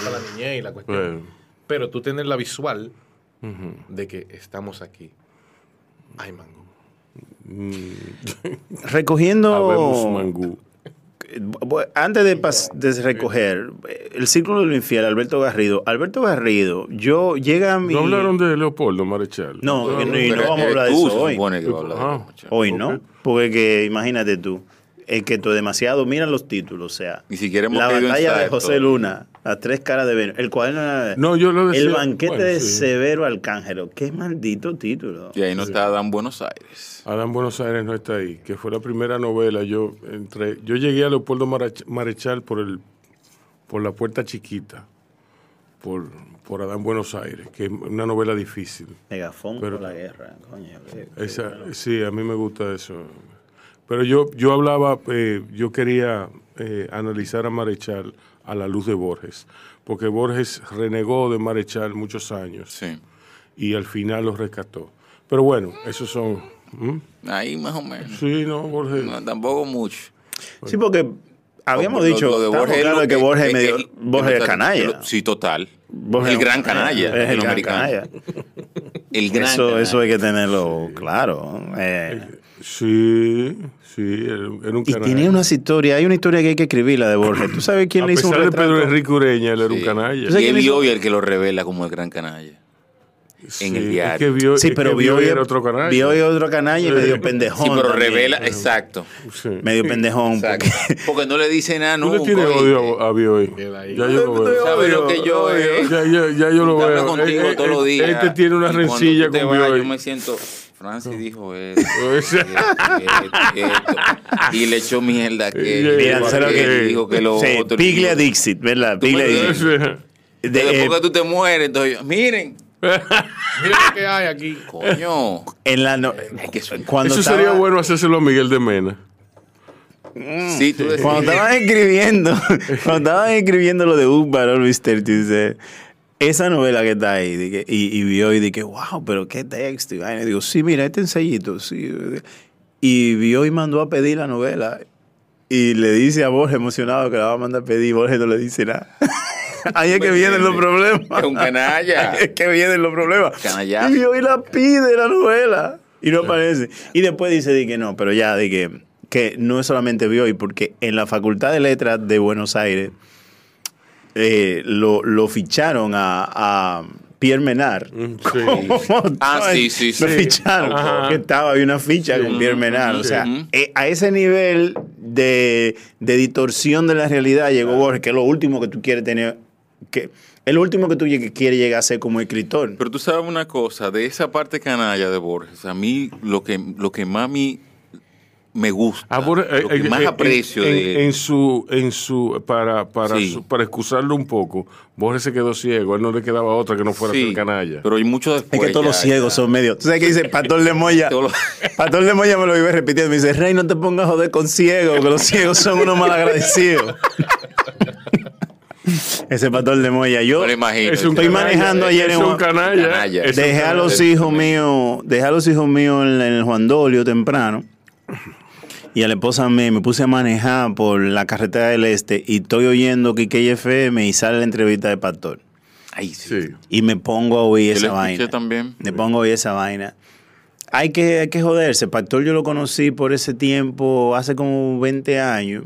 la niñez y la cuestión. Bueno. Pero tú tienes la visual de que estamos aquí. Ay, mango. Recogiendo. Habemos mangú. Bu- Antes de, de recoger, el círculo del infiel, Alberto Garrido. Alberto Garrido, yo llega a mi. ¿No hablaron de Leopoldo Marechal? No, no, no vamos a hablar de tú, eso se hoy. supone que va a hablar de Ah. eso, muchacho. Hoy no, porque que, imagínate tú, es que tú demasiado miran los títulos, o sea, Ni siquiera hemos la batalla de José. Luna, las tres caras de Venus, el cuaderno de- No, yo lo decía. el banquete bueno, de sí. Severo Arcángelo, qué maldito título. Y ahí no está Dan Buenos Aires. Adán Buenos Aires no está ahí, que fue la primera novela. Yo entré, yo llegué a Leopoldo Marech- Marechal por el, por la puerta chiquita, por, por Adán Buenos Aires, que es una novela difícil. Megafón por la guerra, coño. qué- qué Esa, bueno. sí, a mí me gusta eso. Pero yo, yo hablaba, eh, yo quería eh, analizar a Marechal a la luz de Borges, porque Borges renegó de Marechal muchos años Sí. y al final lo rescató. Pero bueno, esos son... Ahí más o menos. Sí, no, Borges. No, tampoco mucho. Sí, porque habíamos Lo- dicho, lo de Borges es claros lo que que- Borges, es- medio- es- Borges es es- canalla. lo- Sí, total. Borges el gran canalla. Es el gran canalla. el gran Eso, canalla. eso hay que tenerlo claro. eh. Sí, sí, era, un y canalla. tiene unas historias, hay una historia que hay que escribirla de Borges. ¿Tú sabes quién A le hizo un pesar de retrato? Pedro Enrique Ureña, él era un Sí. canalla. ¿Tú sabes Y es hizo- Bioy el que lo revela como el gran canalla. Sí, en el es diario. que vio, Sí, es pero que vio Bioy era otro canalla. Vio y otro canalla y medio pendejón. Sí, pero también. revela, exacto. Sí. Medio pendejón. exacto. Porque, Porque no le dice nada Tú le nunca. tienes odio a, a Bioy. Ya yo lo veo. ¿Sabes lo que yo eh? Ya, ya, ya yo lo veo. contigo Eh, todos eh, los días. Este tiene una y rencilla con Bioy. Yo me siento. Francis dijo esto, esto, esto, y le echó mierda a aquel, Mira, dijo ¿sabes lo aquel, que- dijo que lo sí, otro. Piglia Dixit, ¿verdad? Piglia Dixit. De- Después eh, que tú te mueres, entonces yo, miren, Mira lo que hay aquí. coño. en la no- que cuando Eso estaba, sería bueno hacérselo a Miguel de Mena. Sí, tú decías. Cuando estaban escribiendo, cuando estaban escribiendo lo de Un Varón Luis Terti, dice, esa novela que está ahí, que- y, y vio y dije, wow, pero qué texto. Y. Y digo, sí, mira, este ensayito, sí. Y vio y mandó a pedir la novela. Y le dice a Borges emocionado que la va a mandar a pedir, Borges no le dice nada. Ahí es que vienen los problemas. Es un canalla. Ahí es que vienen los problemas. Canallazo. Y vio y la pide la novela. Y no aparece. Y después dice di que no, pero ya, di que, que no es solamente vio y porque en la Facultad de Letras de Buenos Aires eh, lo, lo ficharon a, a Pierre Menard. Mm, Sí. Ah, sí, sí, Lo sí. ficharon. Ajá. Que estaba, había una ficha con Pierre Menard. O sea, eh, a ese nivel de, de distorsión de la realidad llegó Borges, que es lo último que tú quieres tener. Que, es lo último que tú quieres llegar a ser como escritor. Pero tú sabes una cosa, de esa parte canalla de Borges, a mí lo que, lo que más a mí me gusta, Ah, por- eh, lo que eh, más eh, aprecio en, de... en su en su para para Sí. su- para excusarlo un poco Borges se quedó ciego él no le quedaba otra que no fuera Sí, ser canalla pero hay mucho Es después. que todos los ciegos ya. son medio. ¿Tú sabes qué dice Pastor de Moya? Pastor de Moya me lo vive repitiendo. Me dice, Rey, no te pongas a joder con ciegos, que los ciegos son unos malagradecidos. Ese Pastor de Moya. Yo No lo imagino. es un Estoy canalla, manejando es- ayer es en un un- canalla, Canalla. es un dejé a los hijos míos, dejé a los hijos míos en, en el Juan Dolio temprano. Y a la esposa me, me puse a manejar por la carretera del este y estoy oyendo Kike FM y sale la entrevista de Pastor. Ay, sí. sí Y me pongo a oír esa vaina. también. Me pongo a oír esa vaina. Hay que, hay que joderse. Pastor yo lo conocí por ese tiempo, hace como 20 años,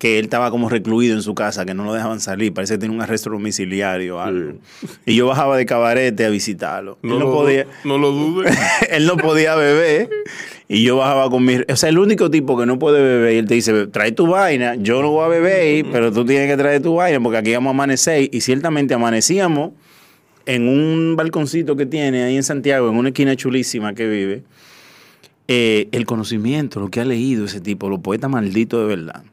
que él estaba como recluido en su casa, que no lo dejaban salir. Parece que tenía un arresto domiciliario o algo. Y yo bajaba de cabarete a visitarlo. no, él no lo, podía... no lo dudes él no podía beber y yo bajaba con mi... O sea, el único tipo que no puede beber y él te dice, trae tu vaina, yo no voy a beber, pero tú tienes que traer tu vaina porque aquí vamos a amanecer. Y ciertamente amanecíamos en un balconcito que tiene ahí en Santiago, en una esquina chulísima que vive. Eh, el conocimiento, lo que ha leído ese tipo, los poetas malditos de verdad.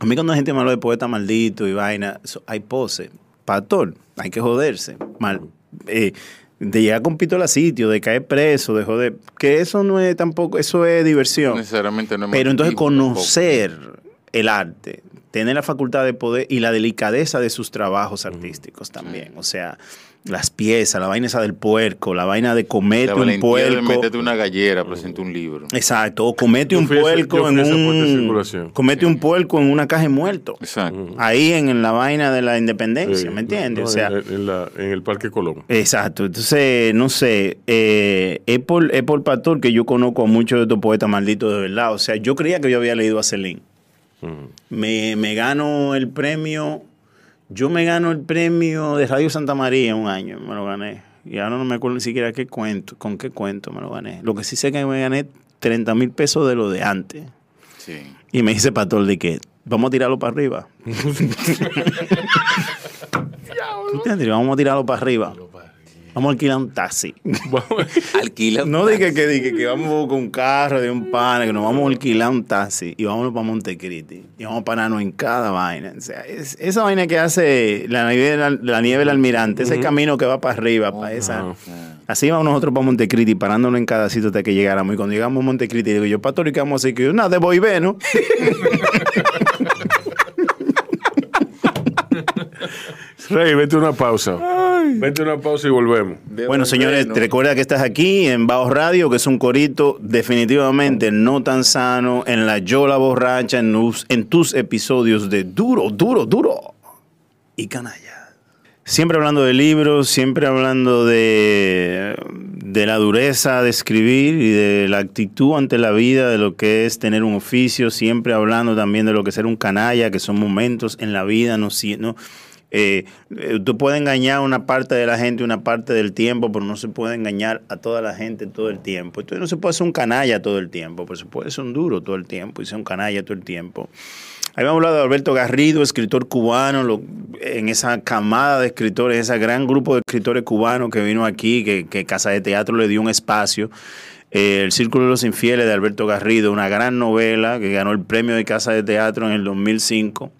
A mí cuando la gente me habla de poeta maldito y vaina, hay pose. Pastor, hay que joderse. Mal, eh, de llegar con pistola a sitio, de caer preso, de joder. Que eso no es tampoco, eso es diversión. Necesariamente no es Pero entonces tampoco. El arte, tener la facultad de poder y la delicadeza de sus trabajos artísticos también. O sea, las piezas, la vaina esa del puerco, la vaina de comete La un puerco. meterte una gallera, presenta un libro. Exacto, o comete Yo un puerco en un circulación. comete un puerco en una caja de muerto. Exacto. Ahí en, en la vaina de la independencia, Sí, ¿me entiendes? no, o sea, en, en la- en el Parque Colón Exacto, entonces, no sé, eh, es, por, es por Pastor que yo conozco a muchos de estos poetas malditos de verdad. O sea, yo creía que yo había leído a Me, me gano el premio, yo me gano el premio de Radio Santa María un año, me lo gané. Y ahora no me acuerdo ni siquiera qué cuento, con qué cuento me lo gané. Lo que sí sé que me gané 30 mil pesos de lo de antes. Sí. Y me dice Pastor de que vamos a tirarlo para arriba. Vamos a tirarlo para arriba. Vamos a alquilar un taxi. Alquila. No diga que, diga que vamos con un carro de un pana, que nos vamos a alquilar un taxi y vámonos para Montecristi. Y vamos a pararnos en cada vaina. O sea, es- esa vaina que hace la nieve, la nieve del almirante, ese camino que va para arriba, para esa. Así vamos nosotros para Montecristi, parándonos en cada sitio hasta que llegáramos. Y cuando llegamos a Montecristi, digo yo, Pastor, ¿y qué vamos a hacer? Que yo, nada, de voy ve, ¿no? Rey vete una pausa. Vete una pausa y volvemos. Bueno, señores, te recuerda que estás aquí en Bajo Radio, que es un corito definitivamente no tan sano en la Yola Borracha, en, us- en tus episodios de Duro, Duro, Duro y Canalla. Siempre hablando de libros, siempre hablando de, de la dureza de escribir y de la actitud ante la vida, de lo que es tener un oficio, siempre hablando también de lo que es ser un canalla, que son momentos en la vida, no, si- no eh, eh, tú puedes engañar a una parte de la gente una parte del tiempo, pero no se puede engañar a toda la gente todo el tiempo. Entonces no se puede ser un canalla todo el tiempo, pero se puede ser un duro todo el tiempo y ser un canalla todo el tiempo. Habíamos hablado de Alberto Garrido, escritor cubano, en esa camada de escritores, ese gran grupo de escritores cubanos que vino aquí, que, que Casa de Teatro le dio un espacio. Eh, el Círculo de los Infieles de Alberto Garrido, una gran novela que ganó el premio de Casa de Teatro en el 2005.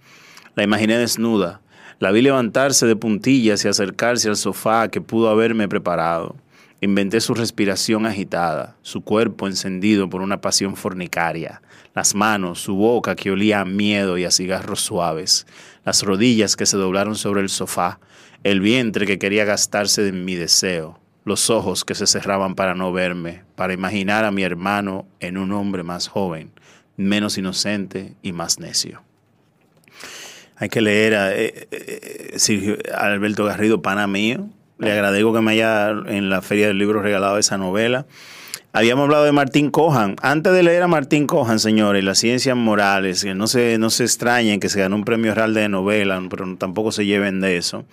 La imaginé desnuda. La vi levantarse de puntillas y acercarse al sofá que pudo haberme preparado. Inventé su respiración agitada, su cuerpo encendido por una pasión fornicaria, las manos, su boca que olía a miedo y a cigarros suaves, las rodillas que se doblaron sobre el sofá, el vientre que quería gastarse de mi deseo, los ojos que se cerraban para no verme, para imaginar a mi hermano en un hombre más joven, menos inocente y más necio. Hay que leer a, eh, eh, Alberto Garrido, pana mío. Le agradezco que me haya en la Feria del Libro regalado esa novela. Habíamos hablado de Martín Cojan. Antes de leer a Martín Cojan, señores, las ciencias morales, que no se, no se extrañen que se ganó un premio real de novela, pero tampoco se lleven de eso.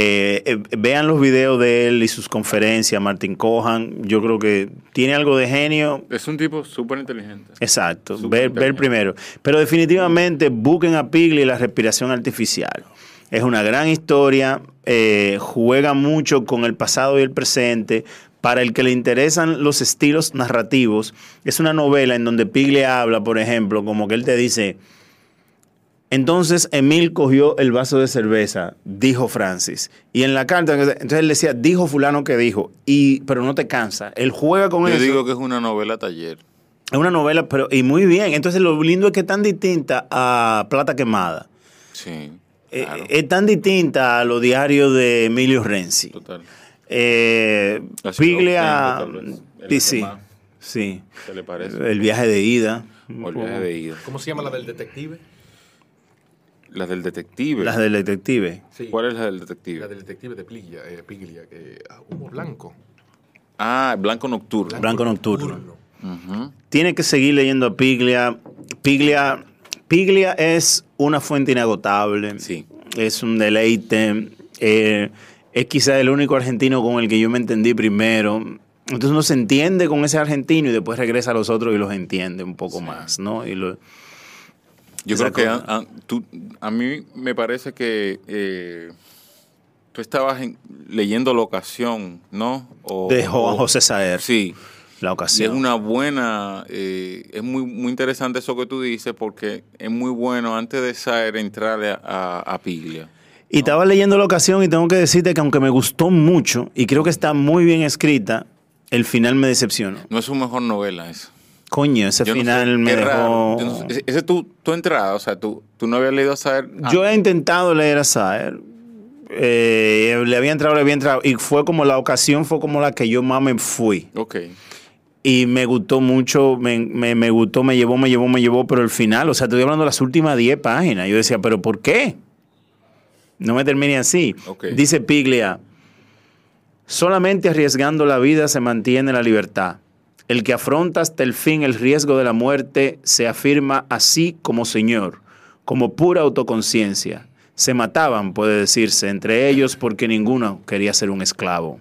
Eh, eh, vean los videos de él y sus conferencias, Martín Cojan. Yo creo que tiene algo de genio, Es un tipo súper inteligente. Exacto, ver, primero. Pero definitivamente busquen a Pigli y la respiración artificial. Es una gran historia, eh, juega mucho con el pasado y el presente. Para el que le interesan los estilos narrativos, es una novela en donde Pigli habla, por ejemplo, como que él te dice, entonces Emil cogió el vaso de cerveza, dijo Francis. Y en la carta, entonces él decía, dijo fulano que dijo, y, pero no te cansa. Él juega con Yo eso. digo que es una novela taller. Es una novela, pero y muy bien. Entonces lo lindo es que es tan distinta a Plata Quemada. Sí. Eh, es tan distinta a los diarios de Emilio Renzi. total. Eh, Piglia, sí, sí, sí. ¿Qué le parece? El viaje de ida. O el viaje de ida. ¿Cómo se llama la del detective? La del detective. Las del detective. Sí. ¿Cuál es la del La detective? del detective de Piglia, eh, Piglia que, ah, humo blanco. Ah, Blanco Nocturno. Blanco Nocturno. Tiene que seguir leyendo a Piglia. Piglia. Piglia es una fuente inagotable. Sí. Es un deleite. Eh, es quizá el único argentino con el que yo me entendí primero. Entonces uno se entiende con ese argentino y después regresa a los otros y los entiende un poco más, ¿no? Y lo- Yo creo que a, a- tú- a mí me parece que eh, tú estabas en- leyendo La Ocasión, ¿no? O- de o- José Saer, Sí. la Y es ocasión. una buena, eh, es muy, muy interesante eso que tú dices porque es muy bueno antes de saber entrarle a, a- Piglia. Y estaba leyendo la ocasión y tengo que decirte que aunque me gustó mucho y creo que está muy bien escrita, el final me decepcionó. No es su mejor novela esa. Coño, ese Yo no sé, final me qué raro. dejó... Yo no sé, ese- es tu, tu entrada, o sea, tú, tú no habías leído a saber. ah, Yo he intentado leer a Saer. eh, le había entrado, le había entrado. Y fue como la ocasión, fue como la que yo más me fui. Ok. Y me gustó mucho, me, me- me gustó, me llevó, me llevó, me llevó, pero el final, o sea, estoy hablando de las últimas 10 páginas. Yo decía, ¿pero por qué? No me termine así. Ok. Dice Piglia, solamente arriesgando la vida se mantiene la libertad. El que afronta hasta el fin el riesgo de la muerte se afirma así como señor, como pura autoconciencia. Se mataban, puede decirse, entre ellos porque ninguno quería ser un esclavo.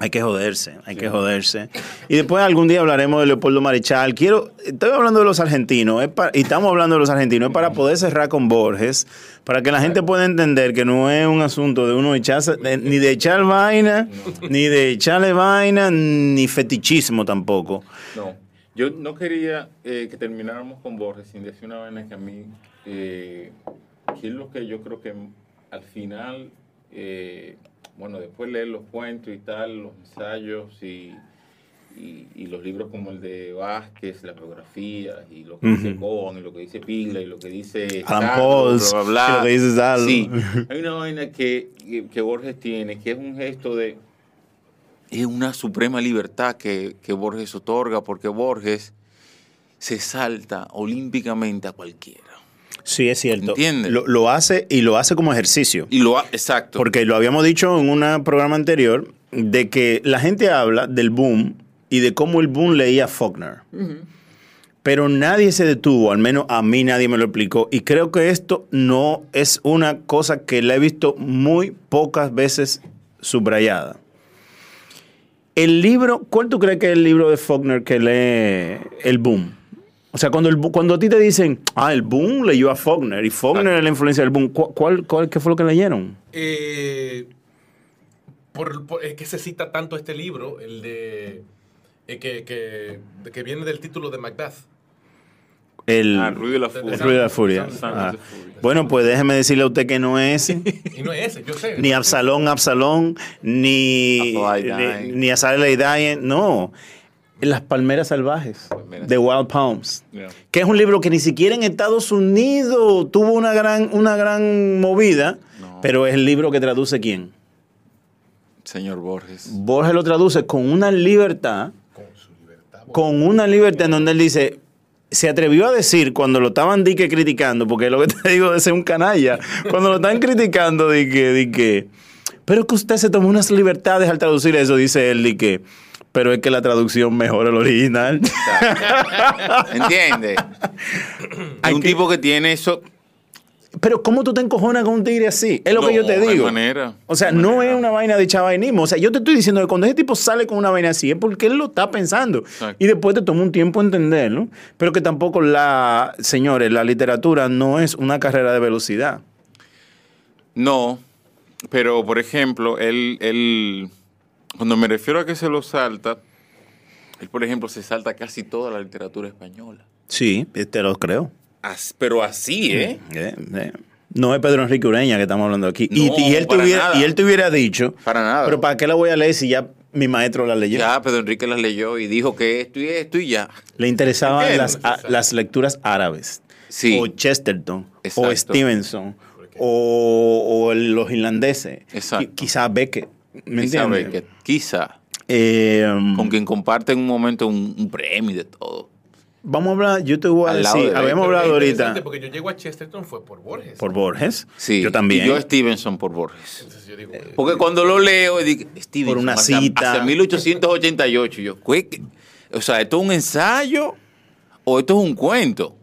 Hay que joderse, hay que joderse. Y después algún día hablaremos de Leopoldo Marichal. Quiero, estoy hablando de los argentinos, es y estamos hablando de los argentinos, es para poder cerrar con Borges, para que la gente pueda entender que no es un asunto de uno echarse, de- ni de echar vaina, ni de echarle vaina, ni fetichismo tampoco. No. Yo no quería eh, que termináramos con Borges sin decir una vaina que a mí, eh, que es lo que yo creo que al final, eh, bueno, después leer los cuentos y tal, los ensayos y, y, y los libros como el de Vázquez, las biografías y lo que dice. Cohen y lo que dice Pigla y lo que dice y lo que dice Sandro. Sí, hay una vaina que, que, que Borges tiene, que es un gesto de, es una suprema libertad que, que Borges otorga, porque Borges se salta olímpicamente a cualquiera. Sí, es cierto. ¿Entiendes? Lo, lo hace y lo hace como ejercicio. Y lo ha, exacto. Porque lo habíamos dicho en un programa anterior, de que la gente habla del boom y de cómo el boom leía Faulkner. Pero nadie se detuvo, al menos a mí nadie me lo explicó. Y creo que esto no es una cosa que la he visto muy pocas veces subrayada. El libro, ¿cuál tú crees que es el libro de Faulkner que lee el boom? O sea, cuando, el, bu- cuando a ti te dicen, ah, el boom leyó a Faulkner y Faulkner es la influencia del boom, ¿cu- ¿cuál, cuál, qué fue lo que leyeron? Eh, por, por- es que se cita tanto este libro, el de eh, que, que, de que viene del título de Macbeth. El, Ah, Ruido y la El Furia. el ruido de la furia. Ah. de. Bueno, pues déjeme decirle a usted que no es ese. Y no es ese, yo sé. ni Absalón, Absalón, ni, ni, ni Azalea no. Las Palmeras Salvajes, Palmeras. de Wild Palms. Yeah. Que es un libro que ni siquiera en Estados Unidos tuvo una gran, una gran movida, No. pero es el libro que traduce quién. Señor Borges. Borges lo traduce con una libertad, Con su libertad. con una libertad en donde él dice, se atrevió a decir cuando lo estaban dique criticando, porque lo que te digo de ser un canalla, cuando lo están criticando, di que, di que, pero que usted se tomó unas libertades al traducir eso, dice él, di que, pero es que la traducción mejora el original. ¿Entiendes? Hay un que- tipo que tiene eso. pero ¿cómo tú te encojonas con un tigre así? Es lo que No, yo te no digo. manera. O sea, No no manera. es una vaina de chavainismo. O sea, yo te estoy diciendo que cuando ese tipo sale con una vaina así es porque él lo está pensando. Exacto. Y después te toma un tiempo entenderlo. Pero que tampoco la, señores, la literatura no es una carrera de velocidad. No, pero por ejemplo, él, él, cuando me refiero a que se lo salta, él por ejemplo se salta casi toda la literatura española. Sí, te lo creo. As- pero así, ¿eh? Eh, eh. No es Pedro Enrique Ureña que estamos hablando aquí. No, y él te para hubiera, nada. y él te hubiera dicho, Para nada. pero ¿para qué la voy a leer si ya mi maestro la leyó? Ya Pedro Enrique las leyó y dijo que esto y esto y ya. Le interesaban las, a- las lecturas árabes. Sí. O Chesterton. O. Stevenson. O, o los irlandeses. Exacto. Qui- Quizá Beckett. ¿Me Quizá, entiendes? Beckett, quizá, Eh, con quien comparten un momento un, un premio y de todo. Vamos a hablar, yo te voy a Al lado decir, de habíamos hablado ahorita Porque yo llego a Chesterton fue por Borges. por Borges. Sí. Yo también. Y yo Stevenson por Borges. Entonces yo digo, Porque cuando lo leo, digo, Stevenson, Por una hacia- cita. Hacia 1888. y Yo, ¿qué? O sea, ¿esto es un ensayo o esto es un cuento?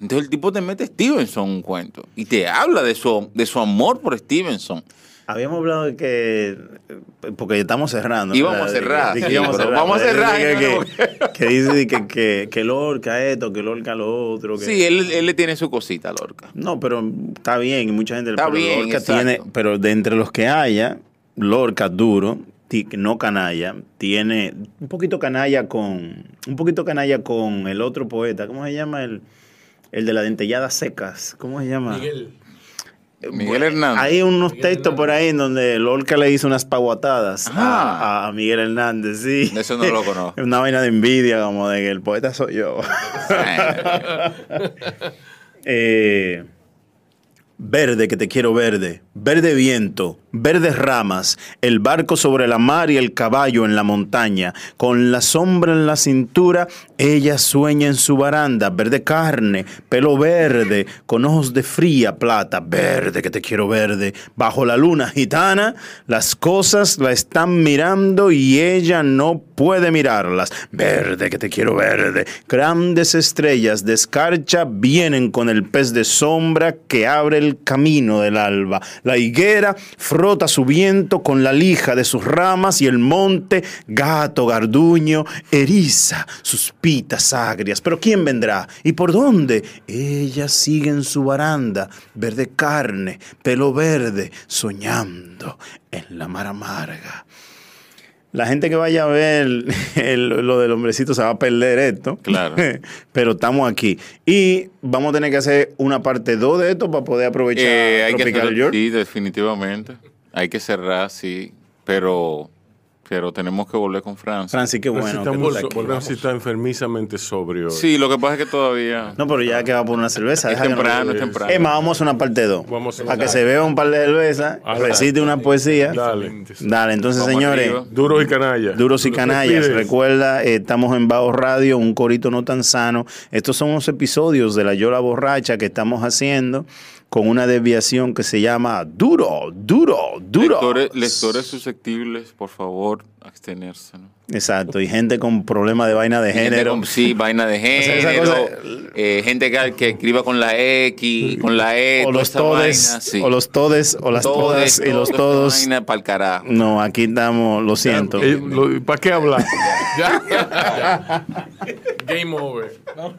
Entonces el tipo te mete Stevenson en un cuento y te habla de su, de su amor por Stevenson. Habíamos hablado de que. Porque estamos cerrando. Íbamos a cerrar, vamos a cerrar, Que, ¿no? que, que dice que, que, que Lorca esto, que Lorca lo otro. Que... Sí, él, él le tiene su cosita a Lorca. No, pero está bien, y mucha gente Está pero bien, Lorca exacto. tiene, pero de entre los que haya, Lorca duro, no canalla, tiene un poquito canalla con, un poquito canalla con el otro poeta, ¿cómo se llama el, el de las dentelladas secas? ¿Cómo se llama? Miguel. Miguel Hernández. Hay unos Miguel textos por ahí en donde Lorca le hizo unas paguatadas Ah. a, a Miguel Hernández, sí. Eso no lo conozco. Es una vaina de envidia, como de que el poeta soy yo. Eh, verde que te quiero verde, verde viento, verdes ramas, el barco sobre la mar y el caballo en la montaña, con la sombra en la cintura, ella sueña en su baranda, verde carne, pelo verde, con ojos de fría plata, verde que te quiero verde, bajo la luna gitana, las cosas la están mirando y ella no puede mirarlas, verde que te quiero verde, grandes estrellas de escarcha vienen con el pez de sombra que abre el camino del alba, la higuera frota su viento con la lija de sus ramas y el monte, gato garduño, eriza sus pitas agrias. Pero ¿quién vendrá? ¿Y por dónde? Ella sigue en su baranda, verde carne, pelo verde, soñando en la mar amarga. La gente que vaya a ver el- lo del hombrecito se va a perder esto. Claro. Pero estamos aquí. Y vamos a tener que hacer una parte 2 de esto para poder aprovechar Eh, hay que Tropical hacerlo- York. sí, definitivamente. Hay que cerrar, sí. Pero, pero tenemos que volver con Francia. Francis, qué bueno. Francis está, muy. Francis enfermizamente sobrio. Sí, lo que pasa es que todavía. No, pero ya que va por una cerveza. Es temprano, es temprano. Es más, vamos a hacer una parte 2. Vamos a Para que se vea un par de cervezas, Ah, recite una poesía. Dale. Dale, entonces, Vamos señores. arriba. Duros y canallas. Duros y Los canallas, recuerda, eh, estamos en Bajo Radio, un corito no tan sano. Estos son unos episodios de la Yola Borracha que estamos haciendo con una desviación que se llama duro, duro, duro. Lectores, lectores susceptibles, por favor, abstenerse. ¿no? Exacto, y gente con problemas de vaina de Gente género. con- sí, vaina de sea, esa género. cosa- eh, gente que, que escriba con la X, con la E. o los todes, vaina, sí. o los todes, o las Todes, todas y los todos. Vaina pa'l carajo. No, aquí estamos, lo siento. Eh, ¿Para qué hablar? Ya. Game over. ¿no?